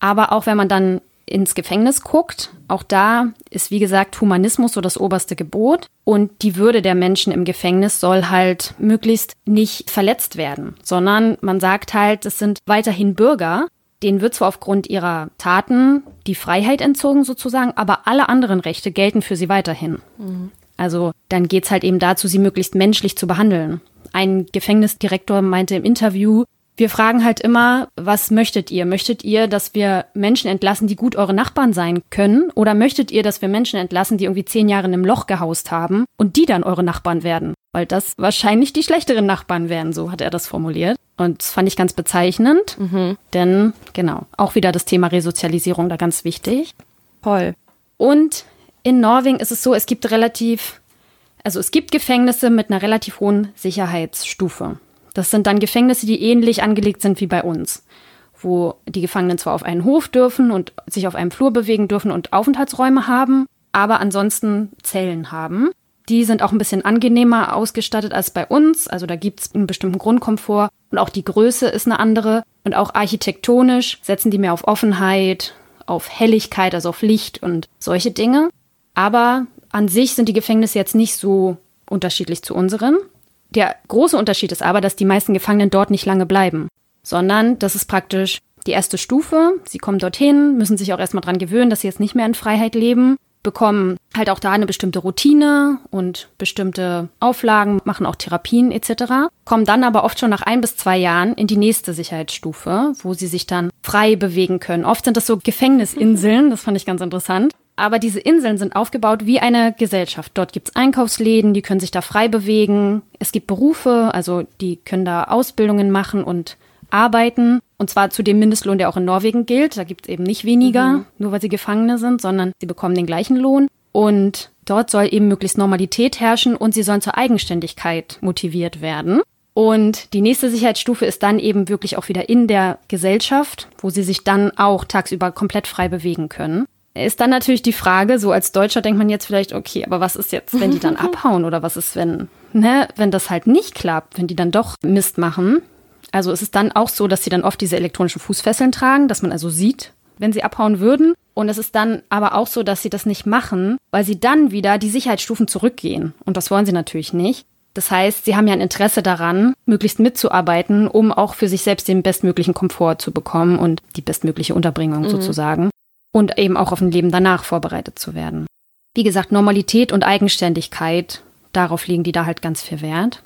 Aber auch wenn man dann ins Gefängnis guckt, auch da ist wie gesagt Humanismus so das oberste Gebot und die Würde der Menschen im Gefängnis soll halt möglichst nicht verletzt werden, sondern man sagt halt, es sind weiterhin Bürger Denen wird zwar aufgrund ihrer Taten die Freiheit entzogen sozusagen, aber alle anderen Rechte gelten für sie weiterhin. Mhm. Also dann geht es halt eben dazu, sie möglichst menschlich zu behandeln. Ein Gefängnisdirektor meinte im Interview, wir fragen halt immer, was möchtet ihr? Möchtet ihr, dass wir Menschen entlassen, die gut eure Nachbarn sein können? Oder möchtet ihr, dass wir Menschen entlassen, die irgendwie zehn Jahre in einem Loch gehaust haben und die dann eure Nachbarn werden? Weil das wahrscheinlich die schlechteren Nachbarn wären, so hat er das formuliert. Und das fand ich ganz bezeichnend, mhm. denn genau, auch wieder das Thema Resozialisierung da ganz wichtig. Toll. Und in Norwegen ist es so, es gibt relativ, also es gibt Gefängnisse mit einer relativ hohen Sicherheitsstufe. Das sind dann Gefängnisse, die ähnlich angelegt sind wie bei uns, wo die Gefangenen zwar auf einen Hof dürfen und sich auf einem Flur bewegen dürfen und Aufenthaltsräume haben, aber ansonsten Zellen haben. Die sind auch ein bisschen angenehmer ausgestattet als bei uns. Also da gibt es einen bestimmten Grundkomfort und auch die Größe ist eine andere. Und auch architektonisch setzen die mehr auf Offenheit, auf Helligkeit, also auf Licht und solche Dinge. Aber an sich sind die Gefängnisse jetzt nicht so unterschiedlich zu unseren. Der große Unterschied ist aber, dass die meisten Gefangenen dort nicht lange bleiben, sondern das ist praktisch die erste Stufe. Sie kommen dorthin, müssen sich auch erstmal dran gewöhnen, dass sie jetzt nicht mehr in Freiheit leben, bekommen halt auch da eine bestimmte Routine und bestimmte Auflagen, machen auch Therapien etc., kommen dann aber oft schon nach ein bis zwei Jahren in die nächste Sicherheitsstufe, wo sie sich dann frei bewegen können. Oft sind das so Gefängnisinseln, das fand ich ganz interessant. Aber diese Inseln sind aufgebaut wie eine Gesellschaft. Dort gibt es Einkaufsläden, die können sich da frei bewegen. Es gibt Berufe, also die können da Ausbildungen machen und arbeiten. Und zwar zu dem Mindestlohn, der auch in Norwegen gilt. Da gibt es eben nicht weniger, mhm. nur weil sie Gefangene sind, sondern sie bekommen den gleichen Lohn. Und dort soll eben möglichst Normalität herrschen und sie sollen zur Eigenständigkeit motiviert werden. Und die nächste Sicherheitsstufe ist dann eben wirklich auch wieder in der Gesellschaft, wo sie sich dann auch tagsüber komplett frei bewegen können. Ist dann natürlich die Frage, so als Deutscher denkt man jetzt vielleicht, okay, aber was ist jetzt, wenn die dann abhauen oder was ist, wenn, ne, wenn das halt nicht klappt, wenn die dann doch Mist machen? Also es ist dann auch so, dass sie dann oft diese elektronischen Fußfesseln tragen, dass man also sieht, wenn sie abhauen würden. Und es ist dann aber auch so, dass sie das nicht machen, weil sie dann wieder die Sicherheitsstufen zurückgehen. Und das wollen sie natürlich nicht. Das heißt, sie haben ja ein Interesse daran, möglichst mitzuarbeiten, um auch für sich selbst den bestmöglichen Komfort zu bekommen und die bestmögliche Unterbringung mhm. sozusagen und eben auch auf ein Leben danach vorbereitet zu werden. Wie gesagt, Normalität und Eigenständigkeit, darauf legen die da halt ganz viel Wert.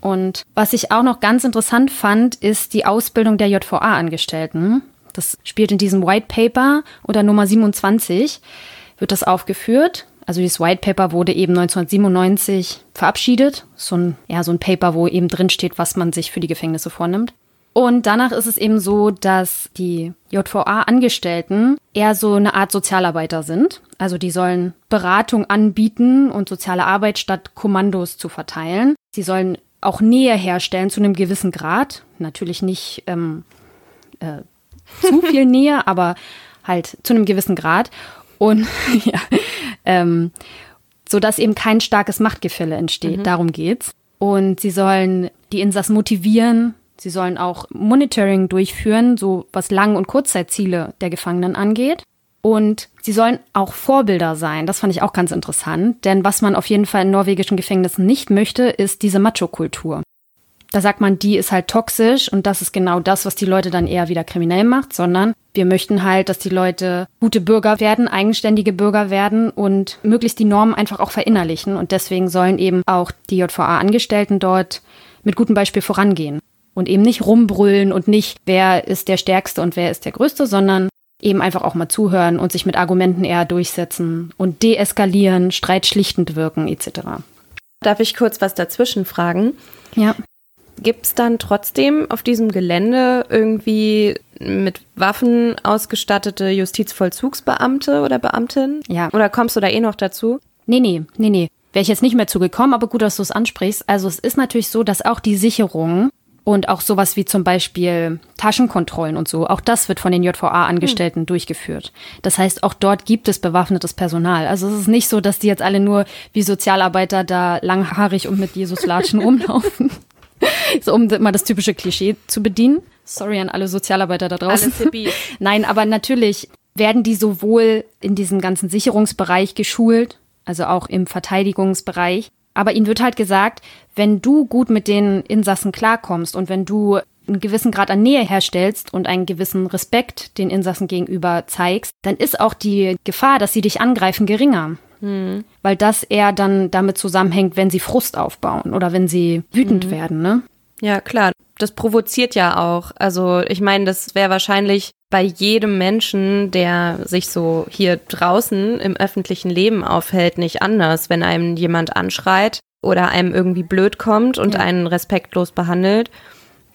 Und was ich auch noch ganz interessant fand, ist die Ausbildung der JVA-Angestellten. Das spielt in diesem White Paper oder Nummer 27 wird das aufgeführt. Also dieses White Paper wurde eben 1997 verabschiedet. So ein, ja, so ein Paper, wo eben drin steht, was man sich für die Gefängnisse vornimmt. Und danach ist es eben so, dass die JVA-Angestellten eher so eine Art Sozialarbeiter sind. Also die sollen Beratung anbieten und soziale Arbeit statt Kommandos zu verteilen. Sie sollen auch Nähe herstellen zu einem gewissen Grad. Natürlich nicht ähm, äh, zu viel Nähe, aber halt zu einem gewissen Grad. Und ja, ähm, so dass eben kein starkes Machtgefälle entsteht. Mhm. Darum geht's. Und sie sollen die Insassen motivieren, Sie sollen auch Monitoring durchführen, so was Lang- und Kurzzeitziele der Gefangenen angeht. Und sie sollen auch Vorbilder sein. Das fand ich auch ganz interessant. Denn was man auf jeden Fall in norwegischen Gefängnissen nicht möchte, ist diese Macho-Kultur. Da sagt man, die ist halt toxisch und das ist genau das, was die Leute dann eher wieder kriminell macht, sondern wir möchten halt, dass die Leute gute Bürger werden, eigenständige Bürger werden und möglichst die Normen einfach auch verinnerlichen. Und deswegen sollen eben auch die JVA-Angestellten dort mit gutem Beispiel vorangehen und eben nicht rumbrüllen und nicht, wer ist der Stärkste und wer ist der Größte, sondern eben einfach auch mal zuhören und sich mit Argumenten eher durchsetzen und deeskalieren, streitschlichtend wirken etc. Darf ich kurz was dazwischen fragen? Ja. Gibt es dann trotzdem auf diesem Gelände irgendwie mit Waffen ausgestattete Justizvollzugsbeamte oder Beamtin? Ja. Oder kommst du da eh noch dazu? Nee, nee, nee, nee. Wäre ich jetzt nicht mehr zugekommen, aber gut, dass du es ansprichst. Also es ist natürlich so, dass auch die Sicherung und auch sowas wie zum Beispiel Taschenkontrollen und so, auch das wird von den JVA-Angestellten hm. durchgeführt. Das heißt, auch dort gibt es bewaffnetes Personal. Also es ist nicht so, dass die jetzt alle nur wie Sozialarbeiter da langhaarig und mit Jesus-Latschen rumlaufen. so, um mal das typische Klischee zu bedienen. Sorry an alle Sozialarbeiter da draußen. Nein, aber natürlich werden die sowohl in diesem ganzen Sicherungsbereich geschult, also auch im Verteidigungsbereich, aber ihnen wird halt gesagt, wenn du gut mit den Insassen klarkommst und wenn du einen gewissen Grad an Nähe herstellst und einen gewissen Respekt den Insassen gegenüber zeigst, dann ist auch die Gefahr, dass sie dich angreifen, geringer. Mhm. Weil das eher dann damit zusammenhängt, wenn sie Frust aufbauen oder wenn sie wütend mhm. werden, ne? Ja, klar. Das provoziert ja auch. Also ich meine, das wäre wahrscheinlich bei jedem Menschen, der sich so hier draußen im öffentlichen Leben aufhält, nicht anders, wenn einem jemand anschreit oder einem irgendwie blöd kommt und ja. einen respektlos behandelt,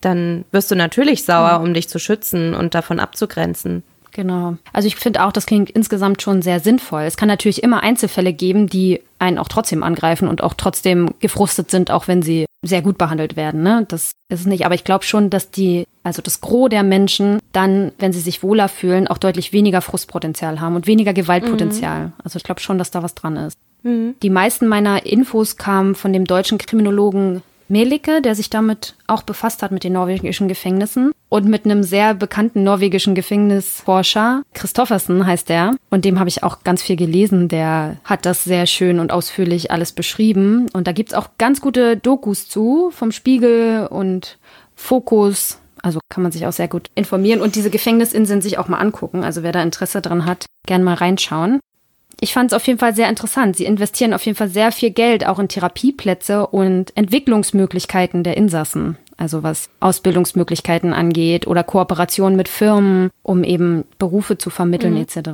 dann wirst du natürlich sauer, um dich zu schützen und davon abzugrenzen. Genau. Also ich finde auch, das klingt insgesamt schon sehr sinnvoll. Es kann natürlich immer Einzelfälle geben, die einen auch trotzdem angreifen und auch trotzdem gefrustet sind, auch wenn sie sehr gut behandelt werden. Ne? Das ist es nicht. Aber ich glaube schon, dass die, also das Gros der Menschen dann, wenn sie sich wohler fühlen, auch deutlich weniger Frustpotenzial haben und weniger Gewaltpotenzial. Mhm. Also ich glaube schon, dass da was dran ist. Mhm. Die meisten meiner Infos kamen von dem deutschen Kriminologen Melike, der sich damit auch befasst hat mit den norwegischen Gefängnissen und mit einem sehr bekannten norwegischen Gefängnisforscher, Christoffersen heißt der, und dem habe ich auch ganz viel gelesen, der hat das sehr schön und ausführlich alles beschrieben. Und da gibt es auch ganz gute Dokus zu vom Spiegel und Fokus. Also kann man sich auch sehr gut informieren. Und diese Gefängnisinseln sich auch mal angucken. Also wer da Interesse dran hat, gern mal reinschauen ich fand es auf jeden Fall sehr interessant. Sie investieren auf jeden Fall sehr viel Geld auch in Therapieplätze und Entwicklungsmöglichkeiten der Insassen. Also was Ausbildungsmöglichkeiten angeht oder Kooperation mit Firmen, um eben Berufe zu vermitteln mhm. etc.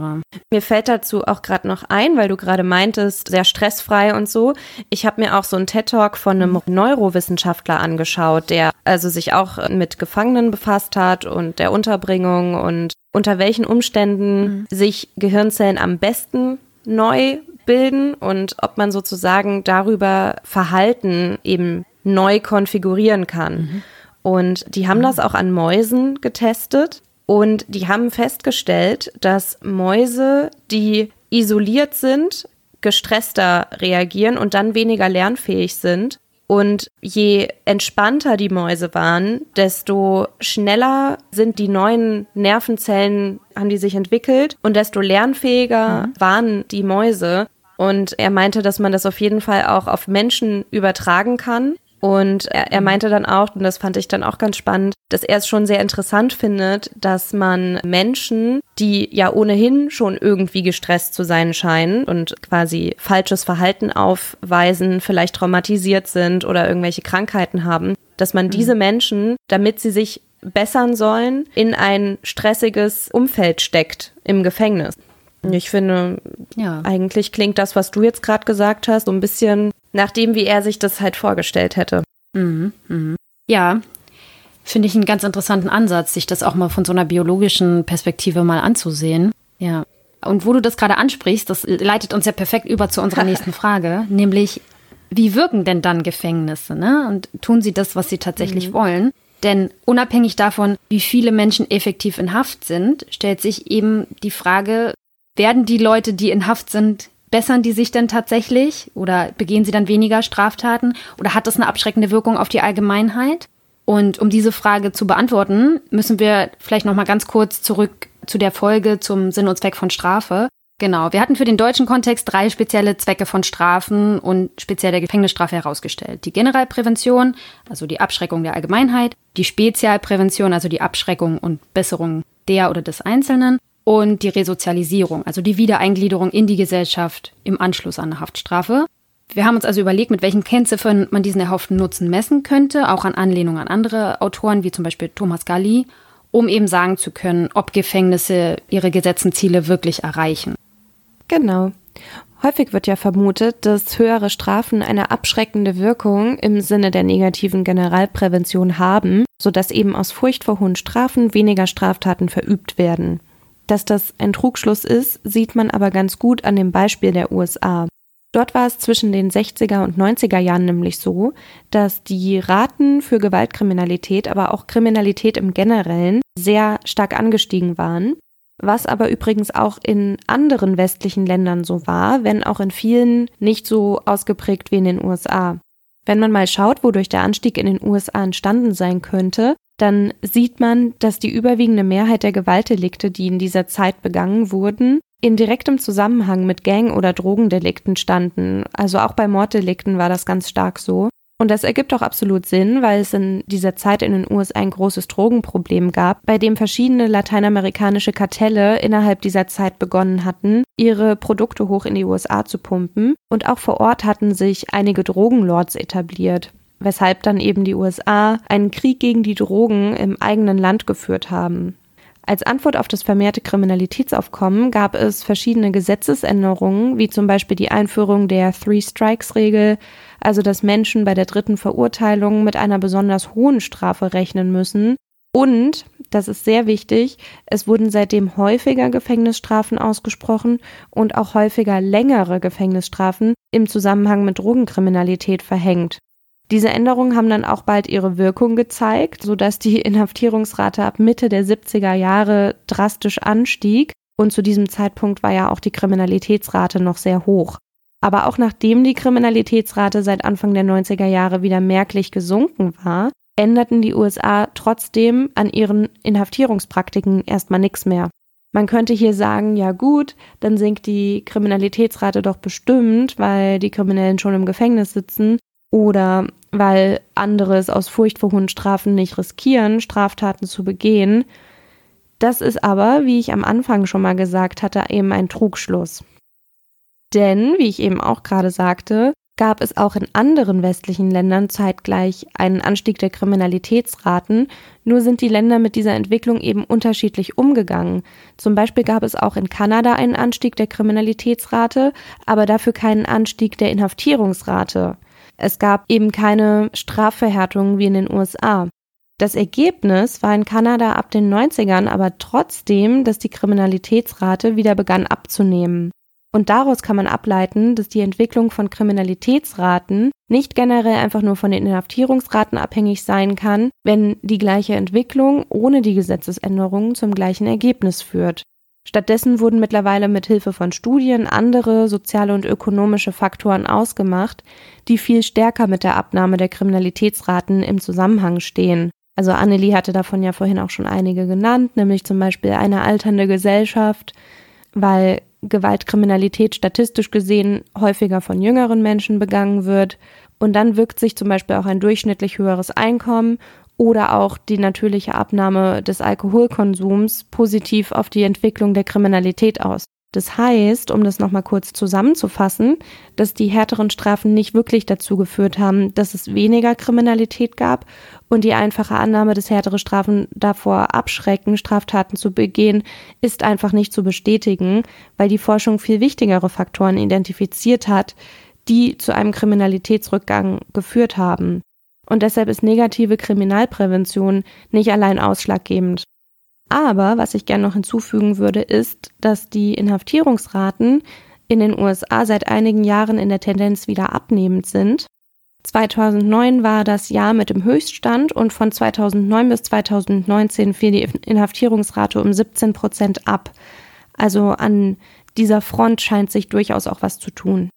Mir fällt dazu auch gerade noch ein, weil du gerade meintest, sehr stressfrei und so. Ich habe mir auch so einen TED-Talk von einem mhm. Neurowissenschaftler angeschaut, der also sich auch mit Gefangenen befasst hat und der Unterbringung und unter welchen Umständen mhm. sich Gehirnzellen am besten neu bilden und ob man sozusagen darüber Verhalten eben neu konfigurieren kann. Mhm. Und die haben das auch an Mäusen getestet und die haben festgestellt, dass Mäuse, die isoliert sind, gestresster reagieren und dann weniger lernfähig sind und je entspannter die Mäuse waren, desto schneller sind die neuen Nervenzellen, haben die sich entwickelt und desto lernfähiger mhm. waren die Mäuse. Und er meinte, dass man das auf jeden Fall auch auf Menschen übertragen kann. Und er, er, meinte dann auch, und das fand ich dann auch ganz spannend, dass er es schon sehr interessant findet, dass man Menschen, die ja ohnehin schon irgendwie gestresst zu sein scheinen und quasi falsches Verhalten aufweisen, vielleicht traumatisiert sind oder irgendwelche Krankheiten haben, dass man mhm. diese Menschen, damit sie sich bessern sollen, in ein stressiges Umfeld steckt im Gefängnis. Ich finde, ja. eigentlich klingt das, was du jetzt gerade gesagt hast, so ein bisschen nach dem, wie er sich das halt vorgestellt hätte. Mhm, mh. Ja, finde ich einen ganz interessanten Ansatz, sich das auch mal von so einer biologischen Perspektive mal anzusehen. Ja. Und wo du das gerade ansprichst, das leitet uns ja perfekt über zu unserer nächsten Frage, nämlich wie wirken denn dann Gefängnisse? Ne? Und tun sie das, was sie tatsächlich mhm. wollen? Denn unabhängig davon, wie viele Menschen effektiv in Haft sind, stellt sich eben die Frage, werden die Leute, die in Haft sind, bessern die sich denn tatsächlich oder begehen sie dann weniger Straftaten oder hat das eine abschreckende Wirkung auf die Allgemeinheit? Und um diese Frage zu beantworten, müssen wir vielleicht noch mal ganz kurz zurück zu der Folge zum Sinn und Zweck von Strafe. Genau, wir hatten für den deutschen Kontext drei spezielle Zwecke von Strafen und speziell der Gefängnisstrafe herausgestellt. Die Generalprävention, also die Abschreckung der Allgemeinheit, die Spezialprävention, also die Abschreckung und Besserung der oder des Einzelnen und die Resozialisierung, also die Wiedereingliederung in die Gesellschaft im Anschluss an eine Haftstrafe. Wir haben uns also überlegt, mit welchen Kennziffern man diesen erhofften Nutzen messen könnte, auch an Anlehnung an andere Autoren, wie zum Beispiel Thomas Galli, um eben sagen zu können, ob Gefängnisse ihre gesetzten Ziele wirklich erreichen. Genau. Häufig wird ja vermutet, dass höhere Strafen eine abschreckende Wirkung im Sinne der negativen Generalprävention haben, sodass eben aus Furcht vor hohen Strafen weniger Straftaten verübt werden. Dass das ein Trugschluss ist, sieht man aber ganz gut an dem Beispiel der USA. Dort war es zwischen den 60er und 90er Jahren nämlich so, dass die Raten für Gewaltkriminalität, aber auch Kriminalität im Generellen sehr stark angestiegen waren, was aber übrigens auch in anderen westlichen Ländern so war, wenn auch in vielen nicht so ausgeprägt wie in den USA. Wenn man mal schaut, wodurch der Anstieg in den USA entstanden sein könnte, dann sieht man, dass die überwiegende Mehrheit der Gewaltdelikte, die in dieser Zeit begangen wurden, in direktem Zusammenhang mit Gang- oder Drogendelikten standen. Also auch bei Morddelikten war das ganz stark so. Und das ergibt auch absolut Sinn, weil es in dieser Zeit in den USA ein großes Drogenproblem gab, bei dem verschiedene lateinamerikanische Kartelle innerhalb dieser Zeit begonnen hatten, ihre Produkte hoch in die USA zu pumpen. Und auch vor Ort hatten sich einige Drogenlords etabliert. Weshalb dann eben die USA einen Krieg gegen die Drogen im eigenen Land geführt haben. Als Antwort auf das vermehrte Kriminalitätsaufkommen gab es verschiedene Gesetzesänderungen, wie zum Beispiel die Einführung der Three Strikes Regel, also dass Menschen bei der dritten Verurteilung mit einer besonders hohen Strafe rechnen müssen. Und, das ist sehr wichtig, es wurden seitdem häufiger Gefängnisstrafen ausgesprochen und auch häufiger längere Gefängnisstrafen im Zusammenhang mit Drogenkriminalität verhängt. Diese Änderungen haben dann auch bald ihre Wirkung gezeigt, sodass die Inhaftierungsrate ab Mitte der 70er Jahre drastisch anstieg. Und zu diesem Zeitpunkt war ja auch die Kriminalitätsrate noch sehr hoch. Aber auch nachdem die Kriminalitätsrate seit Anfang der 90er Jahre wieder merklich gesunken war, änderten die USA trotzdem an ihren Inhaftierungspraktiken erstmal nichts mehr. Man könnte hier sagen, ja gut, dann sinkt die Kriminalitätsrate doch bestimmt, weil die Kriminellen schon im Gefängnis sitzen oder weil andere es aus Furcht vor hohen Strafen nicht riskieren, Straftaten zu begehen. Das ist aber, wie ich am Anfang schon mal gesagt hatte, eben ein Trugschluss. Denn, wie ich eben auch gerade sagte, gab es auch in anderen westlichen Ländern zeitgleich einen Anstieg der Kriminalitätsraten, nur sind die Länder mit dieser Entwicklung eben unterschiedlich umgegangen. Zum Beispiel gab es auch in Kanada einen Anstieg der Kriminalitätsrate, aber dafür keinen Anstieg der Inhaftierungsrate. Es gab eben keine Strafverhärtung wie in den USA. Das Ergebnis war in Kanada ab den 90ern aber trotzdem, dass die Kriminalitätsrate wieder begann abzunehmen. Und daraus kann man ableiten, dass die Entwicklung von Kriminalitätsraten nicht generell einfach nur von den Inhaftierungsraten abhängig sein kann, wenn die gleiche Entwicklung ohne die Gesetzesänderungen zum gleichen Ergebnis führt. Stattdessen wurden mittlerweile mit Hilfe von Studien andere soziale und ökonomische Faktoren ausgemacht, die viel stärker mit der Abnahme der Kriminalitätsraten im Zusammenhang stehen. Also Annelie hatte davon ja vorhin auch schon einige genannt, nämlich zum Beispiel eine alternde Gesellschaft, weil Gewaltkriminalität statistisch gesehen häufiger von jüngeren Menschen begangen wird. Und dann wirkt sich zum Beispiel auch ein durchschnittlich höheres Einkommen oder auch die natürliche Abnahme des Alkoholkonsums positiv auf die Entwicklung der Kriminalität aus. Das heißt, um das nochmal kurz zusammenzufassen, dass die härteren Strafen nicht wirklich dazu geführt haben, dass es weniger Kriminalität gab und die einfache Annahme, dass härtere Strafen davor abschrecken, Straftaten zu begehen, ist einfach nicht zu bestätigen, weil die Forschung viel wichtigere Faktoren identifiziert hat, die zu einem Kriminalitätsrückgang geführt haben. Und deshalb ist negative Kriminalprävention nicht allein ausschlaggebend. Aber was ich gerne noch hinzufügen würde, ist, dass die Inhaftierungsraten in den USA seit einigen Jahren in der Tendenz wieder abnehmend sind. 2009 war das Jahr mit dem Höchststand und von 2009 bis 2019 fiel die Inhaftierungsrate um 17 Prozent ab. Also an dieser Front scheint sich durchaus auch was zu tun.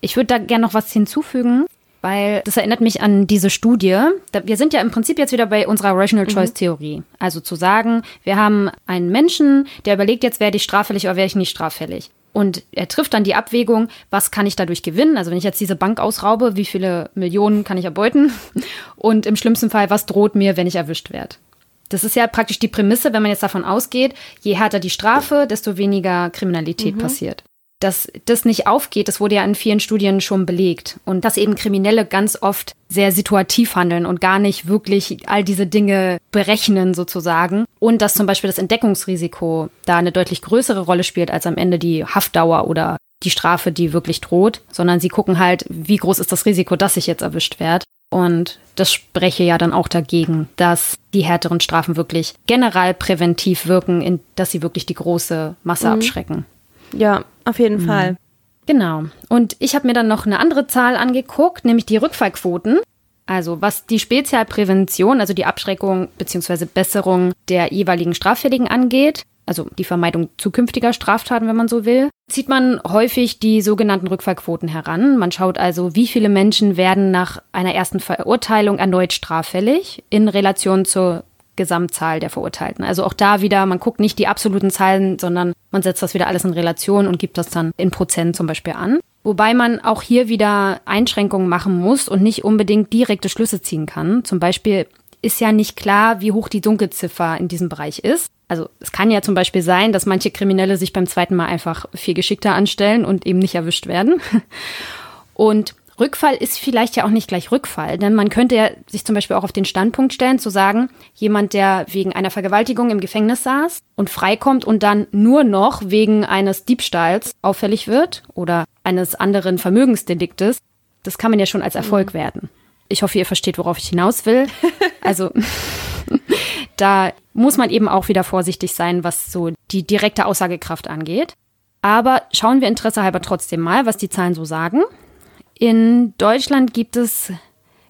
Ich würde da gerne noch was hinzufügen weil das erinnert mich an diese Studie. Wir sind ja im Prinzip jetzt wieder bei unserer Rational Choice Theorie. Also zu sagen, wir haben einen Menschen, der überlegt jetzt, werde ich straffällig oder werde ich nicht straffällig. Und er trifft dann die Abwägung, was kann ich dadurch gewinnen? Also wenn ich jetzt diese Bank ausraube, wie viele Millionen kann ich erbeuten? Und im schlimmsten Fall, was droht mir, wenn ich erwischt werde? Das ist ja praktisch die Prämisse, wenn man jetzt davon ausgeht, je härter die Strafe, desto weniger Kriminalität mhm. passiert dass das nicht aufgeht, das wurde ja in vielen Studien schon belegt. Und dass eben Kriminelle ganz oft sehr situativ handeln und gar nicht wirklich all diese Dinge berechnen sozusagen. Und dass zum Beispiel das Entdeckungsrisiko da eine deutlich größere Rolle spielt als am Ende die Haftdauer oder die Strafe, die wirklich droht, sondern sie gucken halt, wie groß ist das Risiko, dass ich jetzt erwischt werde. Und das spreche ja dann auch dagegen, dass die härteren Strafen wirklich generell präventiv wirken, dass sie wirklich die große Masse mhm. abschrecken. Ja, auf jeden mhm. Fall. Genau. Und ich habe mir dann noch eine andere Zahl angeguckt, nämlich die Rückfallquoten. Also was die Spezialprävention, also die Abschreckung bzw. Besserung der jeweiligen Straffälligen angeht, also die Vermeidung zukünftiger Straftaten, wenn man so will, zieht man häufig die sogenannten Rückfallquoten heran. Man schaut also, wie viele Menschen werden nach einer ersten Verurteilung erneut straffällig in Relation zur Gesamtzahl der Verurteilten. Also auch da wieder, man guckt nicht die absoluten Zahlen, sondern man setzt das wieder alles in Relation und gibt das dann in Prozent zum Beispiel an. Wobei man auch hier wieder Einschränkungen machen muss und nicht unbedingt direkte Schlüsse ziehen kann. Zum Beispiel ist ja nicht klar, wie hoch die Dunkelziffer in diesem Bereich ist. Also es kann ja zum Beispiel sein, dass manche Kriminelle sich beim zweiten Mal einfach viel geschickter anstellen und eben nicht erwischt werden. Und Rückfall ist vielleicht ja auch nicht gleich Rückfall, denn man könnte ja sich zum Beispiel auch auf den Standpunkt stellen, zu sagen, jemand, der wegen einer Vergewaltigung im Gefängnis saß und freikommt und dann nur noch wegen eines Diebstahls auffällig wird oder eines anderen Vermögensdeliktes, das kann man ja schon als Erfolg mhm. werden. Ich hoffe, ihr versteht, worauf ich hinaus will. Also da muss man eben auch wieder vorsichtig sein, was so die direkte Aussagekraft angeht. Aber schauen wir Interesse halber trotzdem mal, was die Zahlen so sagen. In Deutschland gibt es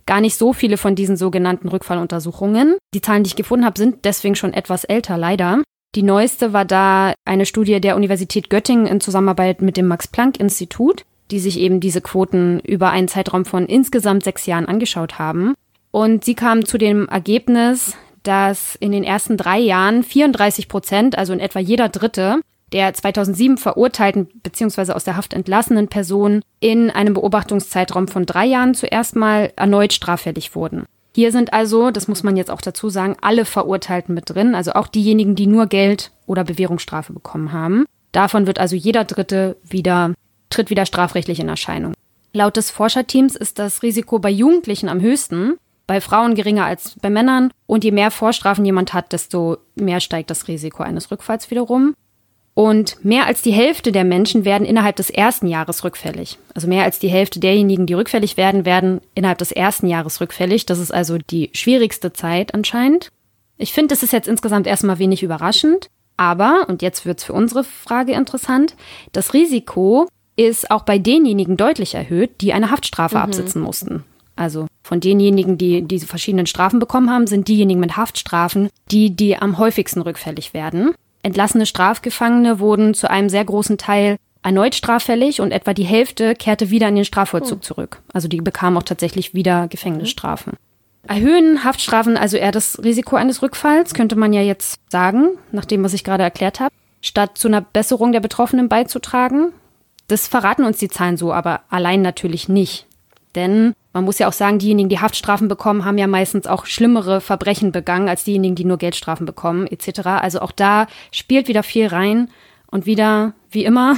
gar nicht so viele von diesen sogenannten Rückfalluntersuchungen. Die Zahlen, die ich gefunden habe, sind deswegen schon etwas älter, leider. Die neueste war da eine Studie der Universität Göttingen in Zusammenarbeit mit dem Max-Planck-Institut, die sich eben diese Quoten über einen Zeitraum von insgesamt sechs Jahren angeschaut haben. Und sie kamen zu dem Ergebnis, dass in den ersten drei Jahren 34 Prozent, also in etwa jeder Dritte, der 2007 verurteilten bzw. aus der Haft entlassenen Person in einem Beobachtungszeitraum von drei Jahren zuerst mal erneut straffällig wurden. Hier sind also, das muss man jetzt auch dazu sagen, alle Verurteilten mit drin, also auch diejenigen, die nur Geld oder Bewährungsstrafe bekommen haben. Davon wird also jeder Dritte wieder, tritt wieder strafrechtlich in Erscheinung. Laut des Forscherteams ist das Risiko bei Jugendlichen am höchsten, bei Frauen geringer als bei Männern und je mehr Vorstrafen jemand hat, desto mehr steigt das Risiko eines Rückfalls wiederum. Und mehr als die Hälfte der Menschen werden innerhalb des ersten Jahres rückfällig. Also mehr als die Hälfte derjenigen, die rückfällig werden, werden innerhalb des ersten Jahres rückfällig. Das ist also die schwierigste Zeit anscheinend. Ich finde, das ist jetzt insgesamt erstmal wenig überraschend. Aber, und jetzt wird's für unsere Frage interessant, das Risiko ist auch bei denjenigen deutlich erhöht, die eine Haftstrafe mhm. absitzen mussten. Also von denjenigen, die diese verschiedenen Strafen bekommen haben, sind diejenigen mit Haftstrafen, die, die am häufigsten rückfällig werden. Entlassene Strafgefangene wurden zu einem sehr großen Teil erneut straffällig und etwa die Hälfte kehrte wieder in den Strafvollzug oh. zurück. Also die bekamen auch tatsächlich wieder Gefängnisstrafen. Erhöhen Haftstrafen also eher das Risiko eines Rückfalls, könnte man ja jetzt sagen, nach dem, was ich gerade erklärt habe, statt zu einer Besserung der Betroffenen beizutragen. Das verraten uns die Zahlen so, aber allein natürlich nicht. Denn man muss ja auch sagen, diejenigen, die Haftstrafen bekommen, haben ja meistens auch schlimmere Verbrechen begangen als diejenigen, die nur Geldstrafen bekommen, etc. Also auch da spielt wieder viel rein. Und wieder, wie immer,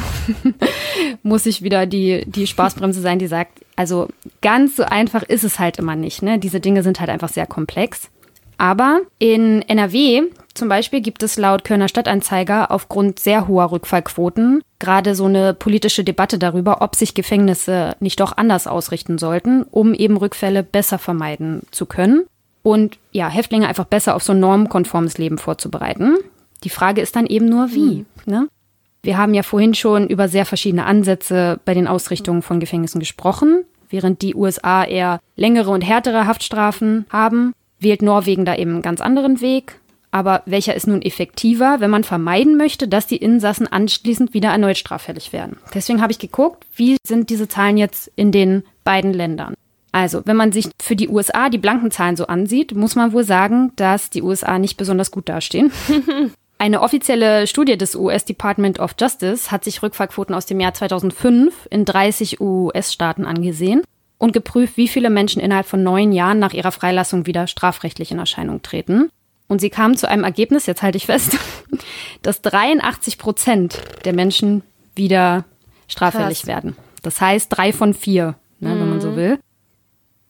muss ich wieder die, die Spaßbremse sein, die sagt, also ganz so einfach ist es halt immer nicht. Ne? Diese Dinge sind halt einfach sehr komplex. Aber in NRW zum Beispiel gibt es laut Kölner Stadtanzeiger aufgrund sehr hoher Rückfallquoten gerade so eine politische Debatte darüber, ob sich Gefängnisse nicht doch anders ausrichten sollten, um eben Rückfälle besser vermeiden zu können und ja, Häftlinge einfach besser auf so ein normkonformes Leben vorzubereiten. Die Frage ist dann eben nur, wie. Hm. Ne? Wir haben ja vorhin schon über sehr verschiedene Ansätze bei den Ausrichtungen von Gefängnissen gesprochen. Während die USA eher längere und härtere Haftstrafen haben, wählt Norwegen da eben einen ganz anderen Weg. Aber welcher ist nun effektiver, wenn man vermeiden möchte, dass die Insassen anschließend wieder erneut straffällig werden? Deswegen habe ich geguckt, wie sind diese Zahlen jetzt in den beiden Ländern. Also, wenn man sich für die USA die blanken Zahlen so ansieht, muss man wohl sagen, dass die USA nicht besonders gut dastehen. Eine offizielle Studie des US Department of Justice hat sich Rückfallquoten aus dem Jahr 2005 in 30 US-Staaten angesehen und geprüft, wie viele Menschen innerhalb von neun Jahren nach ihrer Freilassung wieder strafrechtlich in Erscheinung treten. Und sie kamen zu einem Ergebnis, jetzt halte ich fest, dass 83 Prozent der Menschen wieder straffällig Krass. werden. Das heißt drei von vier, ne, mhm. wenn man so mhm. will.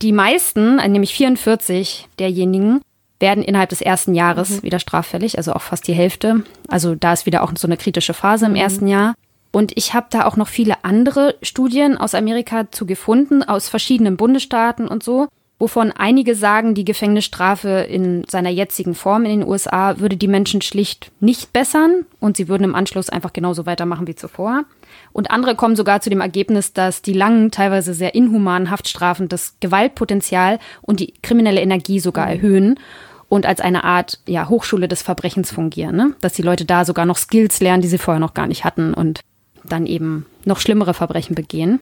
Die meisten, nämlich 44 derjenigen, werden innerhalb des ersten Jahres mhm. wieder straffällig, also auch fast die Hälfte. Also da ist wieder auch so eine kritische Phase im mhm. ersten Jahr. Und ich habe da auch noch viele andere Studien aus Amerika zu gefunden, aus verschiedenen Bundesstaaten und so wovon einige sagen, die Gefängnisstrafe in seiner jetzigen Form in den USA würde die Menschen schlicht nicht bessern und sie würden im Anschluss einfach genauso weitermachen wie zuvor. Und andere kommen sogar zu dem Ergebnis, dass die langen, teilweise sehr inhumanen Haftstrafen das Gewaltpotenzial und die kriminelle Energie sogar mhm. erhöhen und als eine Art ja, Hochschule des Verbrechens fungieren. Ne? Dass die Leute da sogar noch Skills lernen, die sie vorher noch gar nicht hatten und dann eben noch schlimmere Verbrechen begehen.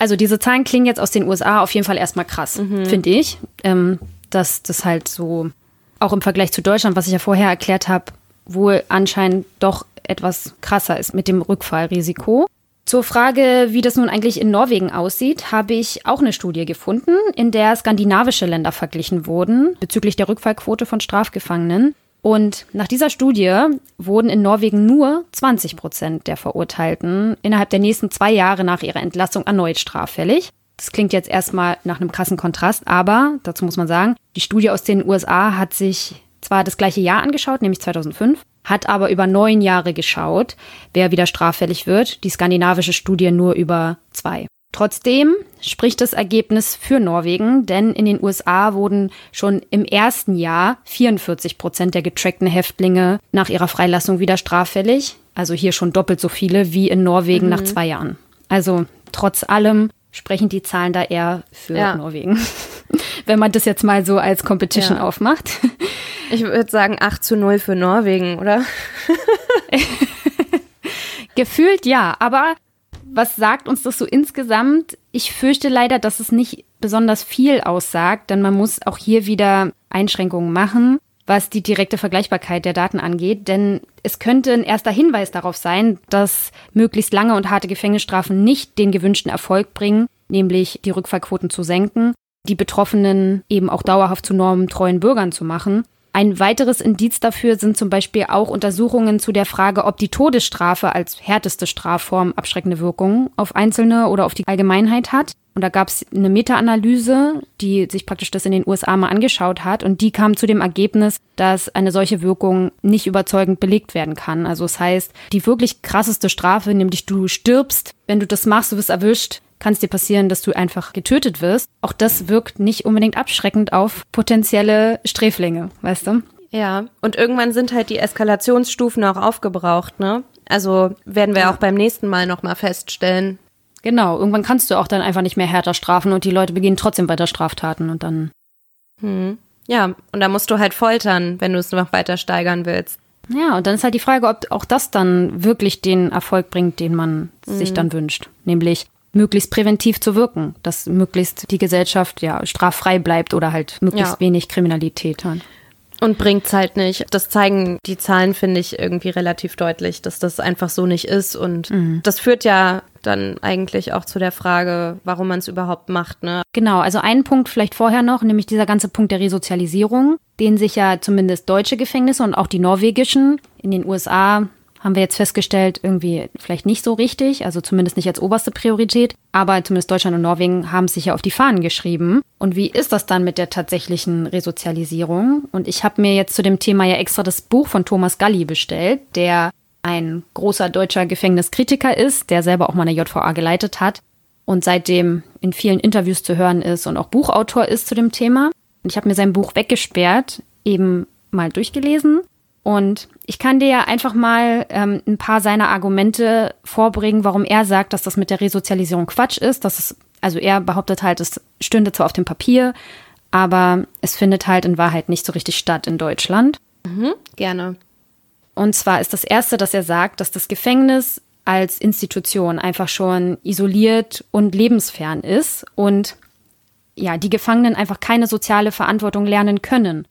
Also diese Zahlen klingen jetzt aus den USA auf jeden Fall erstmal krass, mhm. finde ich. Ähm, dass das halt so, auch im Vergleich zu Deutschland, was ich ja vorher erklärt habe, wohl anscheinend doch etwas krasser ist mit dem Rückfallrisiko. Zur Frage, wie das nun eigentlich in Norwegen aussieht, habe ich auch eine Studie gefunden, in der skandinavische Länder verglichen wurden bezüglich der Rückfallquote von Strafgefangenen. Und nach dieser Studie wurden in Norwegen nur 20 Prozent der Verurteilten innerhalb der nächsten zwei Jahre nach ihrer Entlassung erneut straffällig. Das klingt jetzt erstmal nach einem krassen Kontrast, aber dazu muss man sagen, die Studie aus den USA hat sich zwar das gleiche Jahr angeschaut, nämlich 2005, hat aber über neun Jahre geschaut, wer wieder straffällig wird. Die skandinavische Studie nur über zwei. Trotzdem spricht das Ergebnis für Norwegen, denn in den USA wurden schon im ersten Jahr 44 Prozent der getrackten Häftlinge nach ihrer Freilassung wieder straffällig. Also hier schon doppelt so viele wie in Norwegen mhm. nach zwei Jahren. Also trotz allem sprechen die Zahlen da eher für ja. Norwegen. Wenn man das jetzt mal so als Competition ja. aufmacht. Ich würde sagen 8 zu 0 für Norwegen, oder? Gefühlt ja, aber was sagt uns das so insgesamt? Ich fürchte leider, dass es nicht besonders viel aussagt, denn man muss auch hier wieder Einschränkungen machen, was die direkte Vergleichbarkeit der Daten angeht. Denn es könnte ein erster Hinweis darauf sein, dass möglichst lange und harte Gefängnisstrafen nicht den gewünschten Erfolg bringen, nämlich die Rückfallquoten zu senken, die Betroffenen eben auch dauerhaft zu normentreuen Bürgern zu machen. Ein weiteres Indiz dafür sind zum Beispiel auch Untersuchungen zu der Frage, ob die Todesstrafe als härteste Strafform abschreckende Wirkungen auf Einzelne oder auf die Allgemeinheit hat. Und da gab es eine Meta-Analyse, die sich praktisch das in den USA mal angeschaut hat. Und die kam zu dem Ergebnis, dass eine solche Wirkung nicht überzeugend belegt werden kann. Also das heißt, die wirklich krasseste Strafe, nämlich du stirbst, wenn du das machst, du wirst erwischt, kann es dir passieren, dass du einfach getötet wirst. Auch das wirkt nicht unbedingt abschreckend auf potenzielle Sträflinge, weißt du? Ja, und irgendwann sind halt die Eskalationsstufen auch aufgebraucht, ne? Also werden wir ja. auch beim nächsten Mal nochmal feststellen. Genau, irgendwann kannst du auch dann einfach nicht mehr härter strafen und die Leute beginnen trotzdem weiter Straftaten und dann. Hm. Ja, und da musst du halt foltern, wenn du es noch weiter steigern willst. Ja, und dann ist halt die Frage, ob auch das dann wirklich den Erfolg bringt, den man mhm. sich dann wünscht. Nämlich möglichst präventiv zu wirken, dass möglichst die Gesellschaft ja straffrei bleibt oder halt möglichst ja. wenig Kriminalität hat. Und bringt's halt nicht. Das zeigen die Zahlen, finde ich, irgendwie relativ deutlich, dass das einfach so nicht ist. Und mhm. das führt ja dann eigentlich auch zu der Frage, warum man es überhaupt macht. Ne? Genau, also einen Punkt vielleicht vorher noch, nämlich dieser ganze Punkt der Resozialisierung, den sich ja zumindest deutsche Gefängnisse und auch die norwegischen in den USA haben wir jetzt festgestellt, irgendwie vielleicht nicht so richtig, also zumindest nicht als oberste Priorität. Aber zumindest Deutschland und Norwegen haben sich ja auf die Fahnen geschrieben. Und wie ist das dann mit der tatsächlichen Resozialisierung? Und ich habe mir jetzt zu dem Thema ja extra das Buch von Thomas Galli bestellt, der ein großer deutscher Gefängniskritiker ist, der selber auch mal eine JVA geleitet hat und seitdem in vielen Interviews zu hören ist und auch Buchautor ist zu dem Thema. Und ich habe mir sein Buch weggesperrt, eben mal durchgelesen und ich kann dir ja einfach mal ähm, ein paar seiner Argumente vorbringen, warum er sagt, dass das mit der Resozialisierung Quatsch ist. Dass es, also er behauptet halt, es stünde zwar auf dem Papier, aber es findet halt in Wahrheit nicht so richtig statt in Deutschland. Mhm, gerne. Und zwar ist das Erste, dass er sagt, dass das Gefängnis als Institution einfach schon isoliert und lebensfern ist und ja, die Gefangenen einfach keine soziale Verantwortung lernen können.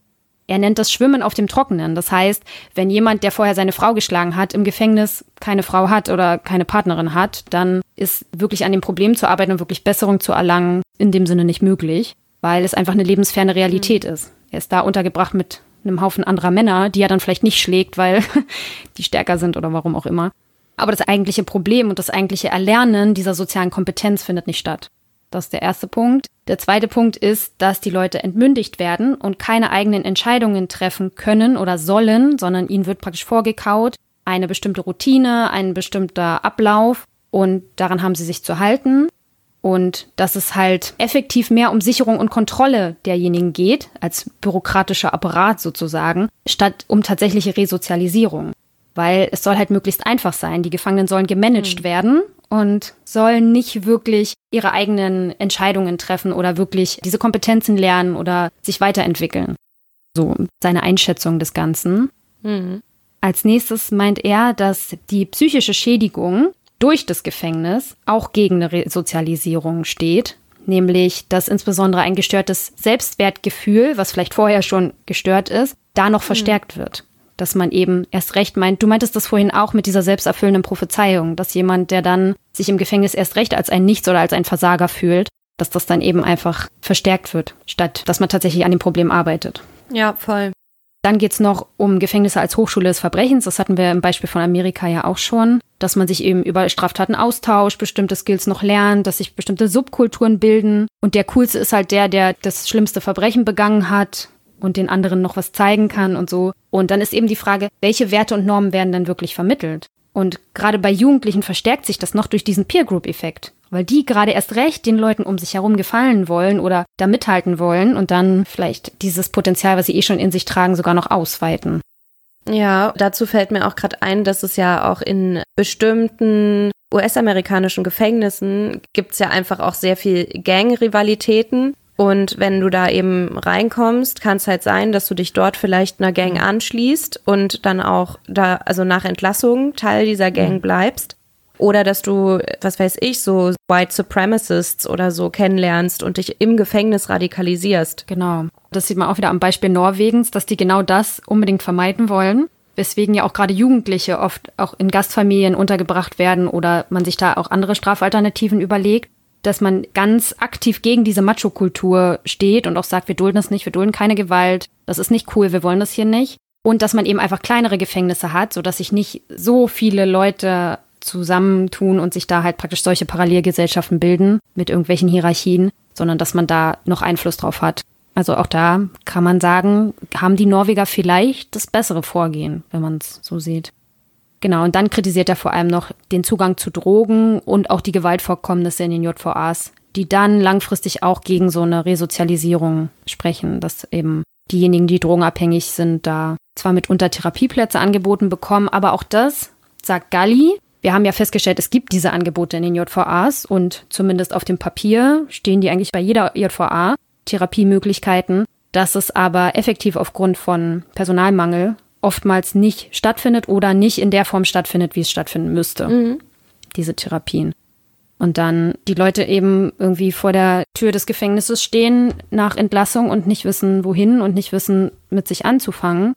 Er nennt das Schwimmen auf dem Trockenen. Das heißt, wenn jemand, der vorher seine Frau geschlagen hat, im Gefängnis keine Frau hat oder keine Partnerin hat, dann ist wirklich an dem Problem zu arbeiten und wirklich Besserung zu erlangen in dem Sinne nicht möglich, weil es einfach eine lebensferne Realität mhm. ist. Er ist da untergebracht mit einem Haufen anderer Männer, die er dann vielleicht nicht schlägt, weil die stärker sind oder warum auch immer. Aber das eigentliche Problem und das eigentliche Erlernen dieser sozialen Kompetenz findet nicht statt. Das ist der erste Punkt. Der zweite Punkt ist, dass die Leute entmündigt werden und keine eigenen Entscheidungen treffen können oder sollen, sondern ihnen wird praktisch vorgekaut eine bestimmte Routine, ein bestimmter Ablauf und daran haben sie sich zu halten. Und dass es halt effektiv mehr um Sicherung und Kontrolle derjenigen geht, als bürokratischer Apparat sozusagen, statt um tatsächliche Resozialisierung. Weil es soll halt möglichst einfach sein. Die Gefangenen sollen gemanagt mhm. werden und sollen nicht wirklich ihre eigenen Entscheidungen treffen oder wirklich diese Kompetenzen lernen oder sich weiterentwickeln. So seine Einschätzung des Ganzen. Mhm. Als nächstes meint er, dass die psychische Schädigung durch das Gefängnis auch gegen eine Resozialisierung steht, nämlich dass insbesondere ein gestörtes Selbstwertgefühl, was vielleicht vorher schon gestört ist, da noch mhm. verstärkt wird dass man eben erst recht meint, du meintest das vorhin auch mit dieser selbsterfüllenden Prophezeiung, dass jemand, der dann sich im Gefängnis erst recht als ein Nichts oder als ein Versager fühlt, dass das dann eben einfach verstärkt wird, statt dass man tatsächlich an dem Problem arbeitet. Ja, voll. Dann geht's noch um Gefängnisse als Hochschule des Verbrechens. Das hatten wir im Beispiel von Amerika ja auch schon. dass man sich eben über Straftaten austauscht, bestimmte Skills noch lernt, dass sich bestimmte Subkulturen bilden. Und der coolste ist halt der, der das schlimmste Verbrechen begangen hat und den anderen noch was zeigen kann und so. Und dann ist eben die Frage, welche Werte und Normen werden dann wirklich vermittelt? Und gerade bei Jugendlichen verstärkt sich das noch durch diesen Peer Group Effekt, weil die gerade erst recht den Leuten um sich herum gefallen wollen oder da mithalten wollen und dann vielleicht dieses Potenzial, was sie eh schon in sich tragen, sogar noch ausweiten. Ja, dazu fällt mir auch gerade ein, dass es ja auch in bestimmten US-amerikanischen Gefängnissen gibt es ja einfach auch sehr viel Gang-Rivalitäten. Und wenn du da eben reinkommst, kann es halt sein, dass du dich dort vielleicht einer Gang mhm. anschließt und dann auch da, also nach Entlassung Teil dieser Gang mhm. bleibst. Oder dass du, was weiß ich, so White Supremacists oder so kennenlernst und dich im Gefängnis radikalisierst. Genau. Das sieht man auch wieder am Beispiel Norwegens, dass die genau das unbedingt vermeiden wollen. Weswegen ja auch gerade Jugendliche oft auch in Gastfamilien untergebracht werden oder man sich da auch andere Strafalternativen überlegt dass man ganz aktiv gegen diese Macho-Kultur steht und auch sagt, wir dulden das nicht, wir dulden keine Gewalt, das ist nicht cool, wir wollen das hier nicht. Und dass man eben einfach kleinere Gefängnisse hat, sodass sich nicht so viele Leute zusammentun und sich da halt praktisch solche Parallelgesellschaften bilden mit irgendwelchen Hierarchien, sondern dass man da noch Einfluss drauf hat. Also auch da kann man sagen, haben die Norweger vielleicht das bessere Vorgehen, wenn man es so sieht. Genau, und dann kritisiert er vor allem noch den Zugang zu Drogen und auch die Gewaltvorkommnisse in den JVAs, die dann langfristig auch gegen so eine Resozialisierung sprechen, dass eben diejenigen, die drogenabhängig sind, da zwar mitunter Therapieplätze angeboten bekommen, aber auch das, sagt Galli, wir haben ja festgestellt, es gibt diese Angebote in den JVAs und zumindest auf dem Papier stehen die eigentlich bei jeder JVA, Therapiemöglichkeiten, dass es aber effektiv aufgrund von Personalmangel oftmals nicht stattfindet oder nicht in der Form stattfindet, wie es stattfinden müsste. Mhm. Diese Therapien. Und dann die Leute eben irgendwie vor der Tür des Gefängnisses stehen nach Entlassung und nicht wissen, wohin und nicht wissen, mit sich anzufangen.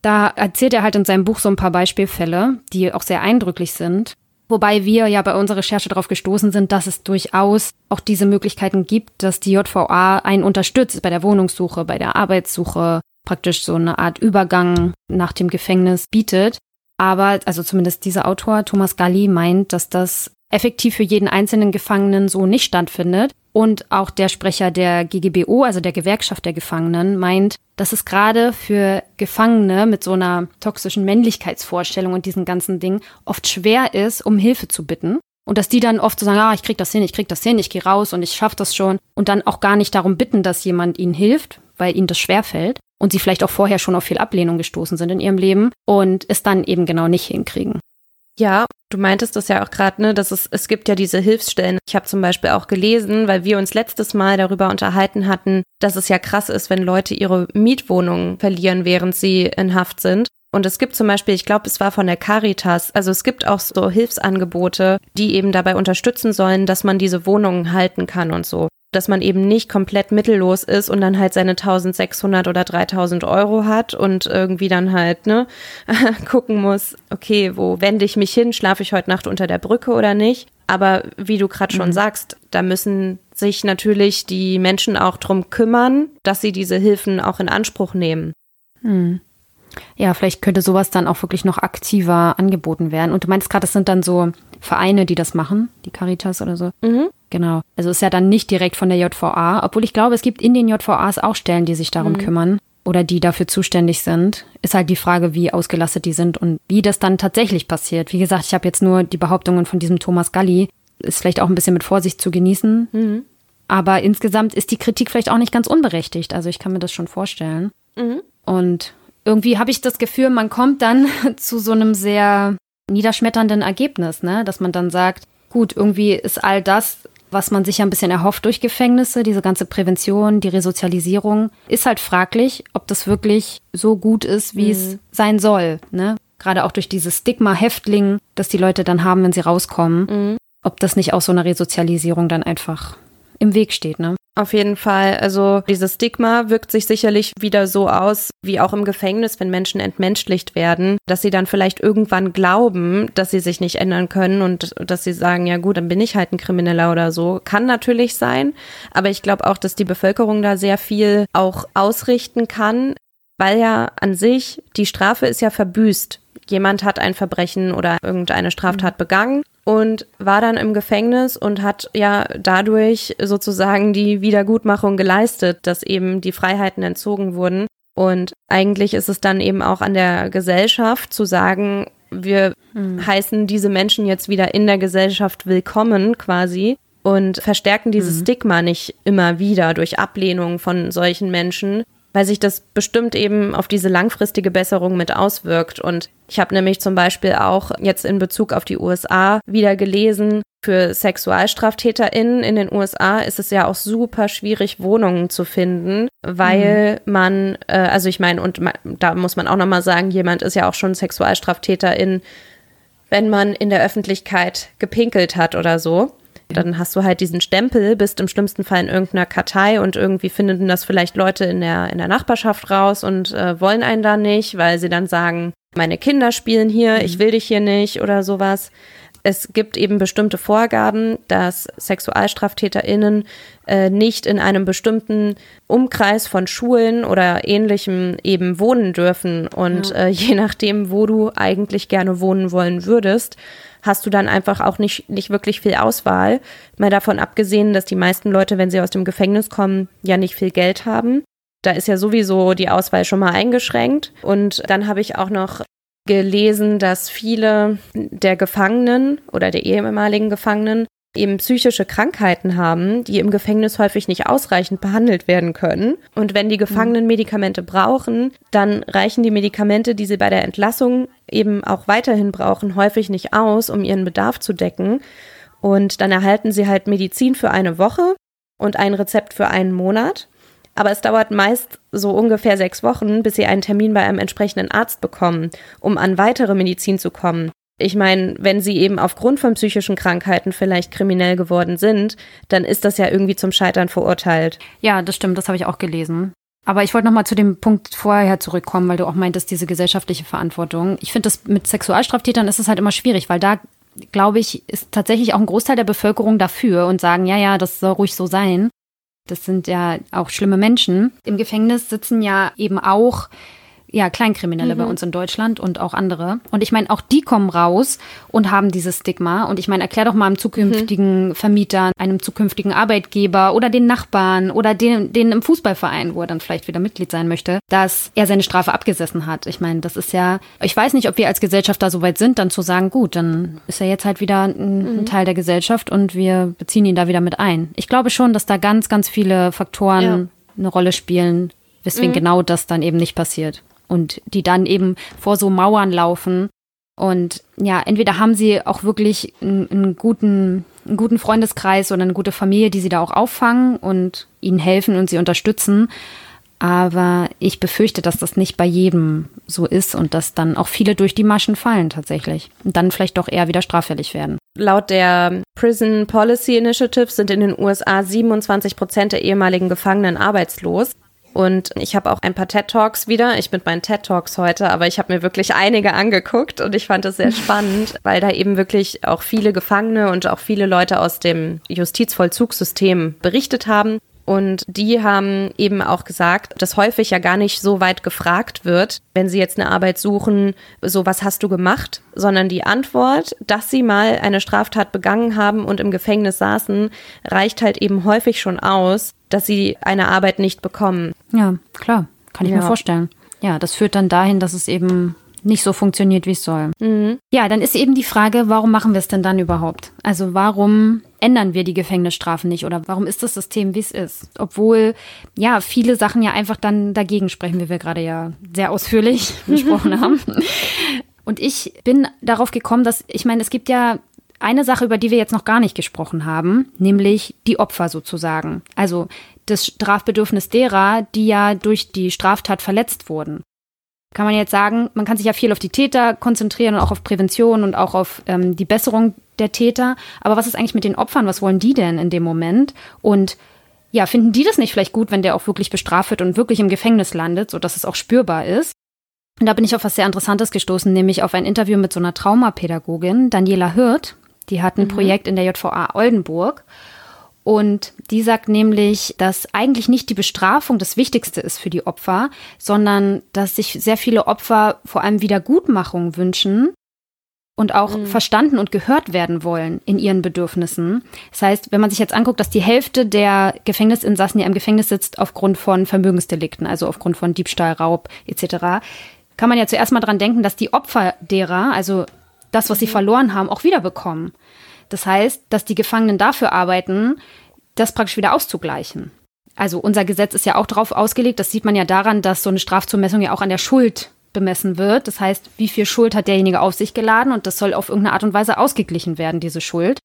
Da erzählt er halt in seinem Buch so ein paar Beispielfälle, die auch sehr eindrücklich sind. Wobei wir ja bei unserer Recherche darauf gestoßen sind, dass es durchaus auch diese Möglichkeiten gibt, dass die JVA einen unterstützt bei der Wohnungssuche, bei der Arbeitssuche, praktisch so eine Art Übergang nach dem Gefängnis bietet. Aber, also zumindest dieser Autor, Thomas Galli, meint, dass das effektiv für jeden einzelnen Gefangenen so nicht stattfindet. Und auch der Sprecher der GGBO, also der Gewerkschaft der Gefangenen, meint, dass es gerade für Gefangene mit so einer toxischen Männlichkeitsvorstellung und diesen ganzen Dingen oft schwer ist, um Hilfe zu bitten. Und dass die dann oft so sagen, ah, ich krieg das hin, ich krieg das hin, ich gehe raus und ich schaff das schon. Und dann auch gar nicht darum bitten, dass jemand ihnen hilft, weil ihnen das schwerfällt und sie vielleicht auch vorher schon auf viel Ablehnung gestoßen sind in ihrem Leben und es dann eben genau nicht hinkriegen. Ja, du meintest das ja auch gerade, ne, dass es, es gibt ja diese Hilfsstellen. Ich habe zum Beispiel auch gelesen, weil wir uns letztes Mal darüber unterhalten hatten, dass es ja krass ist, wenn Leute ihre Mietwohnungen verlieren, während sie in Haft sind. Und es gibt zum Beispiel, ich glaube, es war von der Caritas, also es gibt auch so Hilfsangebote, die eben dabei unterstützen sollen, dass man diese Wohnungen halten kann und so dass man eben nicht komplett mittellos ist und dann halt seine 1600 oder 3000 Euro hat und irgendwie dann halt, ne, gucken muss, okay, wo wende ich mich hin? Schlafe ich heute Nacht unter der Brücke oder nicht? Aber wie du gerade schon mhm. sagst, da müssen sich natürlich die Menschen auch drum kümmern, dass sie diese Hilfen auch in Anspruch nehmen. Mhm. Ja, vielleicht könnte sowas dann auch wirklich noch aktiver angeboten werden. Und du meinst gerade, das sind dann so Vereine, die das machen, die Caritas oder so. Mhm. Genau. Also ist ja dann nicht direkt von der JVA, obwohl ich glaube, es gibt in den JVAs auch Stellen, die sich darum mhm. kümmern oder die dafür zuständig sind. Ist halt die Frage, wie ausgelastet die sind und wie das dann tatsächlich passiert. Wie gesagt, ich habe jetzt nur die Behauptungen von diesem Thomas Galli. Ist vielleicht auch ein bisschen mit Vorsicht zu genießen. Mhm. Aber insgesamt ist die Kritik vielleicht auch nicht ganz unberechtigt. Also ich kann mir das schon vorstellen. Mhm. Und irgendwie habe ich das Gefühl, man kommt dann zu so einem sehr niederschmetternden Ergebnis, ne? Dass man dann sagt, gut, irgendwie ist all das was man sich ja ein bisschen erhofft durch Gefängnisse, diese ganze Prävention, die Resozialisierung, ist halt fraglich, ob das wirklich so gut ist, wie mhm. es sein soll. Ne? Gerade auch durch dieses Stigma Häftling, das die Leute dann haben, wenn sie rauskommen, mhm. ob das nicht auch so eine Resozialisierung dann einfach im Weg steht. Ne? Auf jeden Fall. Also dieses Stigma wirkt sich sicherlich wieder so aus, wie auch im Gefängnis, wenn Menschen entmenschlicht werden, dass sie dann vielleicht irgendwann glauben, dass sie sich nicht ändern können und dass sie sagen, ja gut, dann bin ich halt ein Krimineller oder so. Kann natürlich sein. Aber ich glaube auch, dass die Bevölkerung da sehr viel auch ausrichten kann, weil ja an sich die Strafe ist ja verbüßt jemand hat ein Verbrechen oder irgendeine Straftat begangen und war dann im Gefängnis und hat ja dadurch sozusagen die Wiedergutmachung geleistet, dass eben die Freiheiten entzogen wurden. Und eigentlich ist es dann eben auch an der Gesellschaft zu sagen, wir mhm. heißen diese Menschen jetzt wieder in der Gesellschaft willkommen quasi und verstärken dieses mhm. Stigma nicht immer wieder durch Ablehnung von solchen Menschen, weil sich das bestimmt eben auf diese langfristige Besserung mit auswirkt. Und ich habe nämlich zum Beispiel auch jetzt in Bezug auf die USA wieder gelesen, für SexualstraftäterInnen in den USA ist es ja auch super schwierig, Wohnungen zu finden, weil mhm. man, äh, also ich meine, und man, da muss man auch nochmal sagen, jemand ist ja auch schon Sexualstraftäterin, wenn man in der Öffentlichkeit gepinkelt hat oder so. Dann hast du halt diesen Stempel, bist im schlimmsten Fall in irgendeiner Kartei und irgendwie finden das vielleicht Leute in der, in der Nachbarschaft raus und äh, wollen einen da nicht, weil sie dann sagen, meine Kinder spielen hier, ich mhm. will dich hier nicht oder sowas. Es gibt eben bestimmte Vorgaben, dass SexualstraftäterInnen äh, nicht in einem bestimmten Umkreis von Schulen oder ähnlichem eben wohnen dürfen. Und ja. äh, je nachdem, wo du eigentlich gerne wohnen wollen würdest, hast du dann einfach auch nicht, nicht wirklich viel Auswahl. Mal davon abgesehen, dass die meisten Leute, wenn sie aus dem Gefängnis kommen, ja nicht viel Geld haben. Da ist ja sowieso die Auswahl schon mal eingeschränkt. Und dann habe ich auch noch gelesen, dass viele der Gefangenen oder der ehemaligen Gefangenen eben psychische Krankheiten haben, die im Gefängnis häufig nicht ausreichend behandelt werden können. Und wenn die Gefangenen Medikamente brauchen, dann reichen die Medikamente, die sie bei der Entlassung eben auch weiterhin brauchen, häufig nicht aus, um ihren Bedarf zu decken. Und dann erhalten sie halt Medizin für eine Woche und ein Rezept für einen Monat. Aber es dauert meist so ungefähr sechs Wochen, bis sie einen Termin bei einem entsprechenden Arzt bekommen, um an weitere Medizin zu kommen. Ich meine, wenn sie eben aufgrund von psychischen Krankheiten vielleicht kriminell geworden sind, dann ist das ja irgendwie zum Scheitern verurteilt. Ja, das stimmt, das habe ich auch gelesen. Aber ich wollte noch mal zu dem Punkt vorher zurückkommen, weil du auch meintest, diese gesellschaftliche Verantwortung. Ich finde, das mit Sexualstraftätern ist es halt immer schwierig, weil da, glaube ich, ist tatsächlich auch ein Großteil der Bevölkerung dafür und sagen, ja, ja, das soll ruhig so sein. Das sind ja auch schlimme Menschen. Im Gefängnis sitzen ja eben auch ja, Kleinkriminelle mhm. bei uns in Deutschland und auch andere. Und ich meine, auch die kommen raus und haben dieses Stigma. Und ich meine, erklär doch mal einem zukünftigen mhm. Vermieter, einem zukünftigen Arbeitgeber oder den Nachbarn oder den, den im Fußballverein, wo er dann vielleicht wieder Mitglied sein möchte, dass er seine Strafe abgesessen hat. Ich meine, das ist ja, ich weiß nicht, ob wir als Gesellschaft da so weit sind, dann zu sagen, gut, dann ist er jetzt halt wieder ein, mhm. ein Teil der Gesellschaft und wir beziehen ihn da wieder mit ein. Ich glaube schon, dass da ganz, ganz viele Faktoren ja. eine Rolle spielen, weswegen mhm. genau das dann eben nicht passiert und die dann eben vor so Mauern laufen. Und ja, entweder haben sie auch wirklich einen, einen, guten, einen guten Freundeskreis oder eine gute Familie, die sie da auch auffangen und ihnen helfen und sie unterstützen. Aber ich befürchte, dass das nicht bei jedem so ist und dass dann auch viele durch die Maschen fallen tatsächlich und dann vielleicht doch eher wieder straffällig werden. Laut der Prison Policy Initiative sind in den USA 27 Prozent der ehemaligen Gefangenen arbeitslos. Und ich habe auch ein paar TED Talks wieder. Ich mit meinen TED Talks heute, aber ich habe mir wirklich einige angeguckt und ich fand es sehr spannend, weil da eben wirklich auch viele Gefangene und auch viele Leute aus dem Justizvollzugssystem berichtet haben. Und die haben eben auch gesagt, dass häufig ja gar nicht so weit gefragt wird, wenn sie jetzt eine Arbeit suchen, so was hast du gemacht, sondern die Antwort, dass sie mal eine Straftat begangen haben und im Gefängnis saßen, reicht halt eben häufig schon aus, dass sie eine Arbeit nicht bekommen. Ja, klar, kann ich ja. mir vorstellen. Ja, das führt dann dahin, dass es eben nicht so funktioniert, wie es soll. Mhm. Ja, dann ist eben die Frage, warum machen wir es denn dann überhaupt? Also warum ändern wir die Gefängnisstrafen nicht oder warum ist das System, wie es ist? Obwohl, ja, viele Sachen ja einfach dann dagegen sprechen, wie wir gerade ja sehr ausführlich besprochen haben. Und ich bin darauf gekommen, dass, ich meine, es gibt ja eine Sache, über die wir jetzt noch gar nicht gesprochen haben, nämlich die Opfer sozusagen. Also das Strafbedürfnis derer, die ja durch die Straftat verletzt wurden. Kann man jetzt sagen, man kann sich ja viel auf die Täter konzentrieren und auch auf Prävention und auch auf ähm, die Besserung der Täter. Aber was ist eigentlich mit den Opfern? Was wollen die denn in dem Moment? Und ja, finden die das nicht vielleicht gut, wenn der auch wirklich bestraft wird und wirklich im Gefängnis landet, sodass es auch spürbar ist? Und da bin ich auf was sehr Interessantes gestoßen, nämlich auf ein Interview mit so einer Traumapädagogin, Daniela Hirt. Die hat ein mhm. Projekt in der JVA Oldenburg. Und die sagt nämlich, dass eigentlich nicht die Bestrafung das Wichtigste ist für die Opfer, sondern dass sich sehr viele Opfer vor allem Wiedergutmachung wünschen und auch mhm. verstanden und gehört werden wollen in ihren Bedürfnissen. Das heißt, wenn man sich jetzt anguckt, dass die Hälfte der Gefängnisinsassen ja im Gefängnis sitzt aufgrund von Vermögensdelikten, also aufgrund von Diebstahl, Raub etc., kann man ja zuerst mal dran denken, dass die Opfer derer, also das, was sie verloren haben, auch wiederbekommen. Das heißt, dass die Gefangenen dafür arbeiten, das praktisch wieder auszugleichen. Also unser Gesetz ist ja auch darauf ausgelegt, das sieht man ja daran, dass so eine Strafzumessung ja auch an der Schuld bemessen wird. Das heißt, wie viel Schuld hat derjenige auf sich geladen und das soll auf irgendeine Art und Weise ausgeglichen werden, diese Schuld.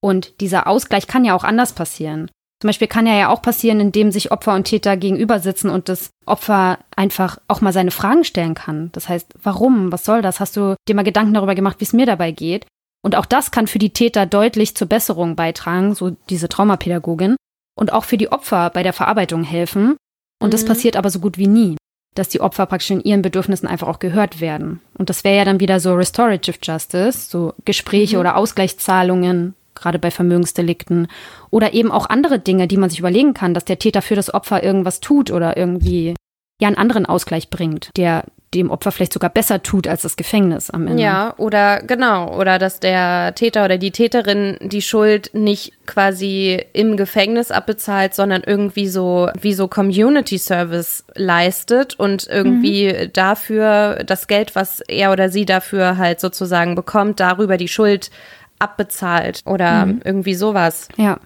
Und dieser Ausgleich kann ja auch anders passieren. Zum Beispiel kann er ja auch passieren, indem sich Opfer und Täter gegenüber sitzen und das Opfer einfach auch mal seine Fragen stellen kann. Das heißt, warum? Was soll das? Hast du dir mal Gedanken darüber gemacht, wie es mir dabei geht? Und auch das kann für die Täter deutlich zur Besserung beitragen, so diese Traumapädagogin, und auch für die Opfer bei der Verarbeitung helfen. Und mhm. das passiert aber so gut wie nie, dass die Opfer praktisch in ihren Bedürfnissen einfach auch gehört werden. Und das wäre ja dann wieder so Restorative Justice, so Gespräche mhm. oder Ausgleichszahlungen, gerade bei Vermögensdelikten. Oder eben auch andere Dinge, die man sich überlegen kann, dass der Täter für das Opfer irgendwas tut oder irgendwie ja einen anderen Ausgleich bringt, der dem Opfer vielleicht sogar besser tut als das Gefängnis am Ende. Ja, oder genau, oder dass der Täter oder die Täterin die Schuld nicht quasi im Gefängnis abbezahlt, sondern irgendwie so wie so Community Service leistet und irgendwie mhm. dafür das Geld, was er oder sie dafür halt sozusagen bekommt, darüber die Schuld abbezahlt oder mhm. irgendwie sowas. Ja.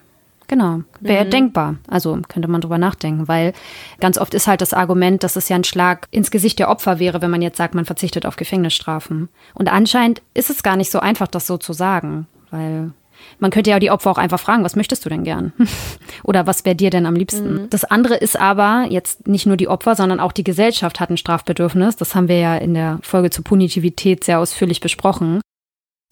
Genau, wäre mhm. denkbar. Also könnte man drüber nachdenken, weil ganz oft ist halt das Argument, dass es ja ein Schlag ins Gesicht der Opfer wäre, wenn man jetzt sagt, man verzichtet auf Gefängnisstrafen. Und anscheinend ist es gar nicht so einfach, das so zu sagen, weil man könnte ja die Opfer auch einfach fragen, was möchtest du denn gern? Oder was wäre dir denn am liebsten? Mhm. Das andere ist aber jetzt nicht nur die Opfer, sondern auch die Gesellschaft hat ein Strafbedürfnis. Das haben wir ja in der Folge zur Punitivität sehr ausführlich besprochen.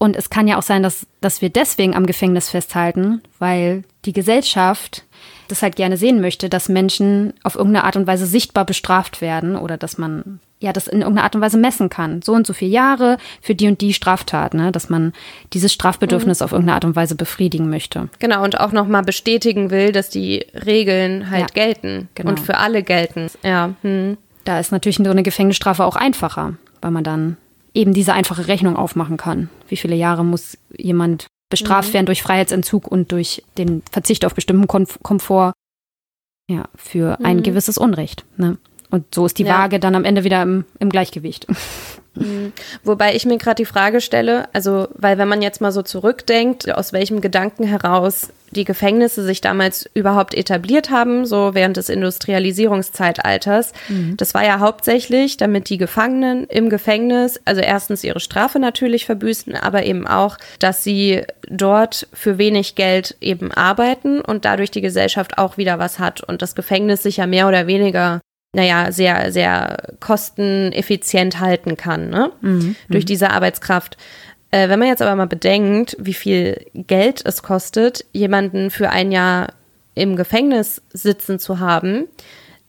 Und es kann ja auch sein, dass, dass wir deswegen am Gefängnis festhalten, weil die Gesellschaft das halt gerne sehen möchte, dass Menschen auf irgendeine Art und Weise sichtbar bestraft werden oder dass man ja das in irgendeiner Art und Weise messen kann. So und so viele Jahre für die und die Straftat, ne? dass man dieses Strafbedürfnis mhm. auf irgendeine Art und Weise befriedigen möchte. Genau, und auch nochmal bestätigen will, dass die Regeln halt ja, gelten genau. und für alle gelten. Ja. Hm. Da ist natürlich so eine Gefängnisstrafe auch einfacher, weil man dann eben diese einfache Rechnung aufmachen kann. Wie viele Jahre muss jemand bestraft mhm. werden durch Freiheitsentzug und durch den Verzicht auf bestimmten Komfort ja, für ein mhm. gewisses Unrecht. Ne? Und so ist die ja. Waage dann am Ende wieder im, im Gleichgewicht. Mhm. Wobei ich mir gerade die Frage stelle, also, weil wenn man jetzt mal so zurückdenkt, aus welchem Gedanken heraus die Gefängnisse sich damals überhaupt etabliert haben, so während des Industrialisierungszeitalters, mhm. das war ja hauptsächlich, damit die Gefangenen im Gefängnis, also erstens ihre Strafe natürlich verbüßen, aber eben auch, dass sie dort für wenig Geld eben arbeiten und dadurch die Gesellschaft auch wieder was hat und das Gefängnis sich ja mehr oder weniger naja, sehr, sehr kosteneffizient halten kann, ne? Mhm. Durch diese Arbeitskraft. Äh, wenn man jetzt aber mal bedenkt, wie viel Geld es kostet, jemanden für ein Jahr im Gefängnis sitzen zu haben,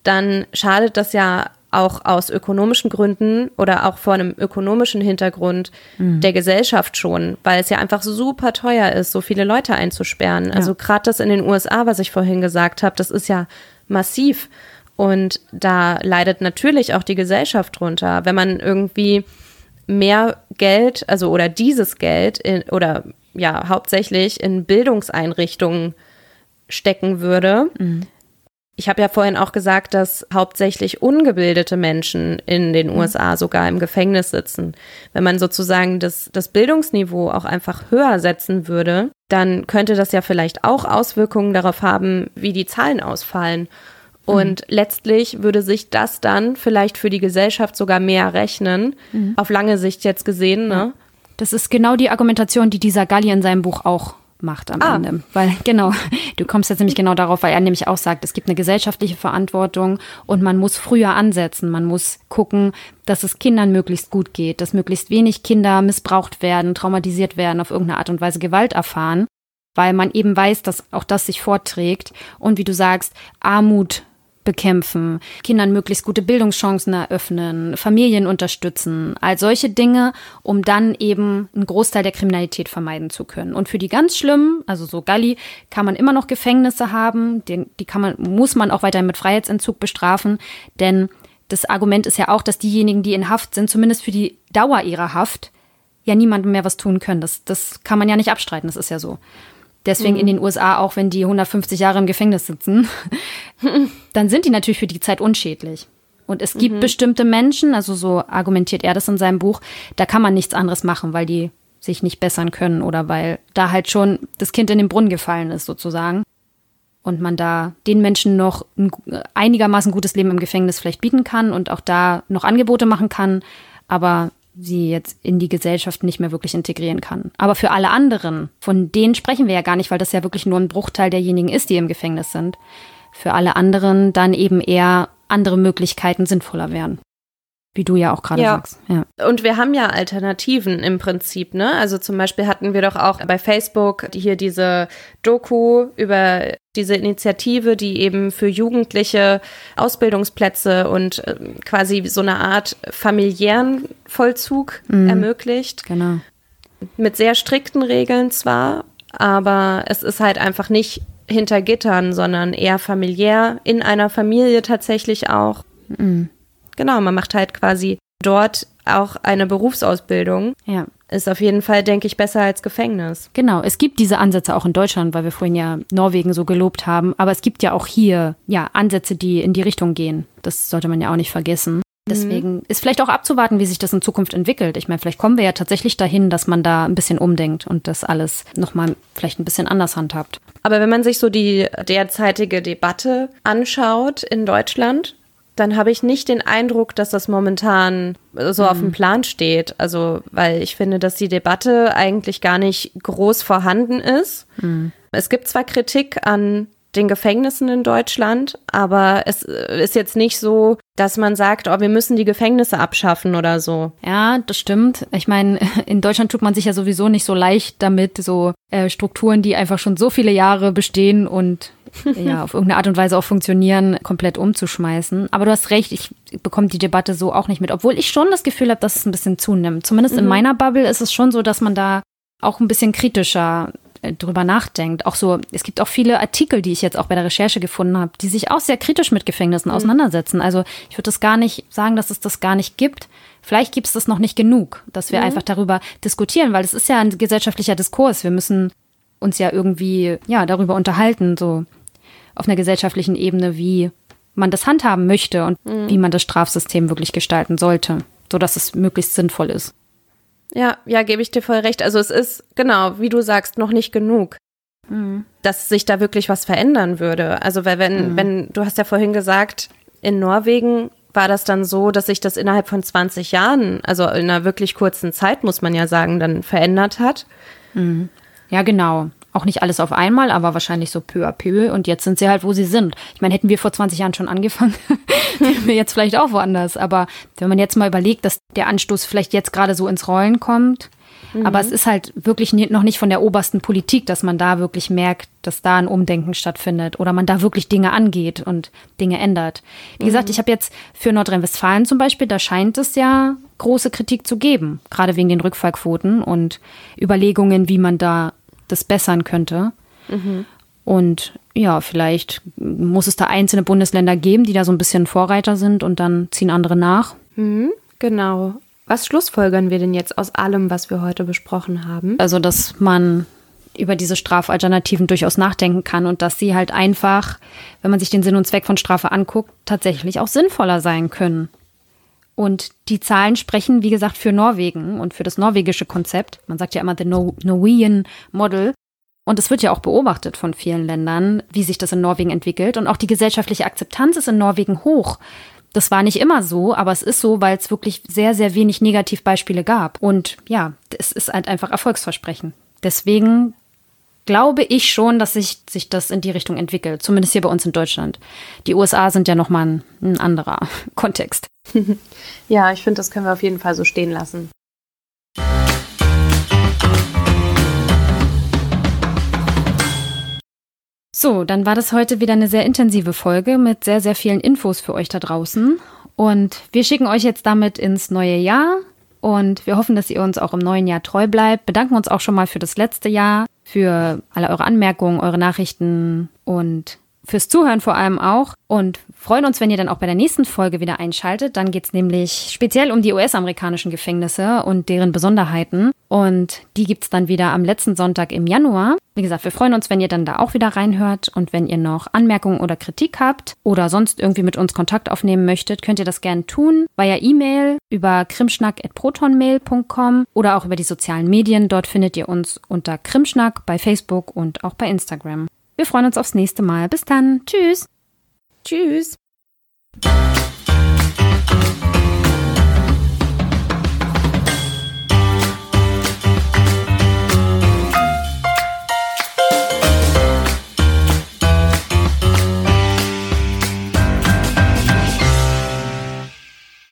dann schadet das ja auch aus ökonomischen Gründen oder auch vor einem ökonomischen Hintergrund mhm. der Gesellschaft schon, weil es ja einfach super teuer ist, so viele Leute einzusperren. Ja. Also gerade das in den USA, was ich vorhin gesagt habe, das ist ja massiv. Und da leidet natürlich auch die Gesellschaft drunter. Wenn man irgendwie mehr Geld, also oder dieses Geld in, oder ja, hauptsächlich in Bildungseinrichtungen stecken würde. Mhm. Ich habe ja vorhin auch gesagt, dass hauptsächlich ungebildete Menschen in den mhm. USA sogar im Gefängnis sitzen. Wenn man sozusagen das, das Bildungsniveau auch einfach höher setzen würde, dann könnte das ja vielleicht auch Auswirkungen darauf haben, wie die Zahlen ausfallen. Und mhm. letztlich würde sich das dann vielleicht für die Gesellschaft sogar mehr rechnen, mhm. auf lange Sicht jetzt gesehen. Ne? Das ist genau die Argumentation, die dieser Galli in seinem Buch auch macht am ah. Ende. Weil, genau, du kommst jetzt nämlich genau darauf, weil er nämlich auch sagt, es gibt eine gesellschaftliche Verantwortung und man muss früher ansetzen. Man muss gucken, dass es Kindern möglichst gut geht, dass möglichst wenig Kinder missbraucht werden, traumatisiert werden, auf irgendeine Art und Weise Gewalt erfahren, weil man eben weiß, dass auch das sich vorträgt. Und wie du sagst, Armut bekämpfen, Kindern möglichst gute Bildungschancen eröffnen, Familien unterstützen, all solche Dinge, um dann eben einen Großteil der Kriminalität vermeiden zu können. Und für die ganz schlimmen, also so Galli, kann man immer noch Gefängnisse haben, die, die kann man, muss man auch weiterhin mit Freiheitsentzug bestrafen, denn das Argument ist ja auch, dass diejenigen, die in Haft sind, zumindest für die Dauer ihrer Haft, ja niemandem mehr was tun können. Das, das kann man ja nicht abstreiten, das ist ja so. Deswegen mhm. in den USA, auch wenn die 150 Jahre im Gefängnis sitzen, dann sind die natürlich für die Zeit unschädlich. Und es gibt mhm. bestimmte Menschen, also so argumentiert er das in seinem Buch, da kann man nichts anderes machen, weil die sich nicht bessern können oder weil da halt schon das Kind in den Brunnen gefallen ist, sozusagen. Und man da den Menschen noch ein einigermaßen gutes Leben im Gefängnis vielleicht bieten kann und auch da noch Angebote machen kann. Aber sie jetzt in die Gesellschaft nicht mehr wirklich integrieren kann. Aber für alle anderen, von denen sprechen wir ja gar nicht, weil das ja wirklich nur ein Bruchteil derjenigen ist, die im Gefängnis sind. Für alle anderen dann eben eher andere Möglichkeiten sinnvoller wären. Wie du ja auch gerade ja. sagst. Ja. Und wir haben ja Alternativen im Prinzip, ne? Also zum Beispiel hatten wir doch auch bei Facebook hier diese Doku über diese Initiative, die eben für Jugendliche Ausbildungsplätze und äh, quasi so eine Art familiären Vollzug mhm. ermöglicht. Genau. Mit sehr strikten Regeln zwar, aber es ist halt einfach nicht hinter Gittern, sondern eher familiär, in einer Familie tatsächlich auch. Mhm. Genau, man macht halt quasi dort auch eine Berufsausbildung. Ja. Ist auf jeden Fall, denke ich, besser als Gefängnis. Genau, es gibt diese Ansätze auch in Deutschland, weil wir vorhin ja Norwegen so gelobt haben. Aber es gibt ja auch hier ja Ansätze, die in die Richtung gehen. Das sollte man ja auch nicht vergessen. Deswegen mhm. ist vielleicht auch abzuwarten, wie sich das in Zukunft entwickelt. Ich meine, vielleicht kommen wir ja tatsächlich dahin, dass man da ein bisschen umdenkt und das alles nochmal vielleicht ein bisschen anders handhabt. Aber wenn man sich so die derzeitige Debatte anschaut in Deutschland, dann habe ich nicht den Eindruck, dass das momentan so mhm. auf dem mhm. Plan steht. Also, weil ich finde, dass die Debatte eigentlich gar nicht groß vorhanden ist. Mhm. Es gibt zwar Kritik an den Gefängnissen in Deutschland, aber es ist jetzt nicht so, dass man sagt, oh, wir müssen die Gefängnisse abschaffen oder so. Ja, das stimmt. Ich meine, in Deutschland tut man sich ja sowieso nicht so leicht damit, so äh, Strukturen, die einfach schon so viele Jahre bestehen und ja, auf irgendeine Art und Weise auch funktionieren, komplett umzuschmeißen. Aber du hast recht, ich bekomme die Debatte so auch nicht mit, obwohl ich schon das Gefühl habe, dass es ein bisschen zunimmt. Zumindest mhm. in meiner Bubble ist es schon so, dass man da auch ein bisschen kritischer äh, drüber nachdenkt. Auch so, es gibt auch viele Artikel, die ich jetzt auch bei der Recherche gefunden habe, die sich auch sehr kritisch mit Gefängnissen mhm. auseinandersetzen. Also ich würde das gar nicht sagen, dass es das gar nicht gibt. Vielleicht gibt es das noch nicht genug, dass wir mhm. einfach darüber diskutieren, weil es ist ja ein gesellschaftlicher Diskurs. Wir müssen uns ja irgendwie ja darüber unterhalten, so auf einer gesellschaftlichen Ebene, wie man das handhaben möchte und mhm. wie man das Strafsystem wirklich gestalten sollte, sodass es möglichst sinnvoll ist. Ja, ja, gebe ich dir voll recht. Also es ist, genau, wie du sagst, noch nicht genug. Mhm. Dass sich da wirklich was verändern würde. Also, weil wenn, mhm. wenn, du hast ja vorhin gesagt, in Norwegen war das dann so, dass sich das innerhalb von 20 Jahren, also in einer wirklich kurzen Zeit, muss man ja sagen, dann verändert hat. Mhm. Ja, genau. Auch nicht alles auf einmal, aber wahrscheinlich so peu à peu. Und jetzt sind sie halt, wo sie sind. Ich meine, hätten wir vor 20 Jahren schon angefangen, wären wir jetzt vielleicht auch woanders. Aber wenn man jetzt mal überlegt, dass der Anstoß vielleicht jetzt gerade so ins Rollen kommt, mhm. aber es ist halt wirklich noch nicht von der obersten Politik, dass man da wirklich merkt, dass da ein Umdenken stattfindet oder man da wirklich Dinge angeht und Dinge ändert. Wie mhm. gesagt, ich habe jetzt für Nordrhein-Westfalen zum Beispiel, da scheint es ja große Kritik zu geben, gerade wegen den Rückfallquoten und Überlegungen, wie man da das bessern könnte. Mhm. Und ja, vielleicht muss es da einzelne Bundesländer geben, die da so ein bisschen Vorreiter sind und dann ziehen andere nach. Mhm, genau. Was schlussfolgern wir denn jetzt aus allem, was wir heute besprochen haben? Also, dass man über diese Strafalternativen durchaus nachdenken kann und dass sie halt einfach, wenn man sich den Sinn und Zweck von Strafe anguckt, tatsächlich auch sinnvoller sein können. Und die Zahlen sprechen, wie gesagt, für Norwegen und für das norwegische Konzept. Man sagt ja immer the Norwegian Model. Und es wird ja auch beobachtet von vielen Ländern, wie sich das in Norwegen entwickelt. Und auch die gesellschaftliche Akzeptanz ist in Norwegen hoch. Das war nicht immer so, aber es ist so, weil es wirklich sehr, sehr wenig Negativbeispiele gab. Und ja, es ist halt einfach Erfolgsversprechen. Deswegen glaube ich schon, dass sich, sich das in die Richtung entwickelt. Zumindest hier bei uns in Deutschland. Die USA sind ja nochmal ein, ein anderer Kontext. ja, ich finde, das können wir auf jeden Fall so stehen lassen. So, dann war das heute wieder eine sehr intensive Folge mit sehr, sehr vielen Infos für euch da draußen. Und wir schicken euch jetzt damit ins neue Jahr. Und wir hoffen, dass ihr uns auch im neuen Jahr treu bleibt. Bedanken uns auch schon mal für das letzte Jahr, für alle eure Anmerkungen, eure Nachrichten und fürs Zuhören vor allem auch und freuen uns, wenn ihr dann auch bei der nächsten Folge wieder einschaltet. Dann geht es nämlich speziell um die US-amerikanischen Gefängnisse und deren Besonderheiten. Und die gibt es dann wieder am letzten Sonntag im Januar. Wie gesagt, wir freuen uns, wenn ihr dann da auch wieder reinhört. Und wenn ihr noch Anmerkungen oder Kritik habt oder sonst irgendwie mit uns Kontakt aufnehmen möchtet, könnt ihr das gerne tun. Via E-Mail über krimschnack.protonmail.com oder auch über die sozialen Medien. Dort findet ihr uns unter Krimschnack bei Facebook und auch bei Instagram. Wir freuen uns aufs nächste Mal. Bis dann. Tschüss. Tschüss.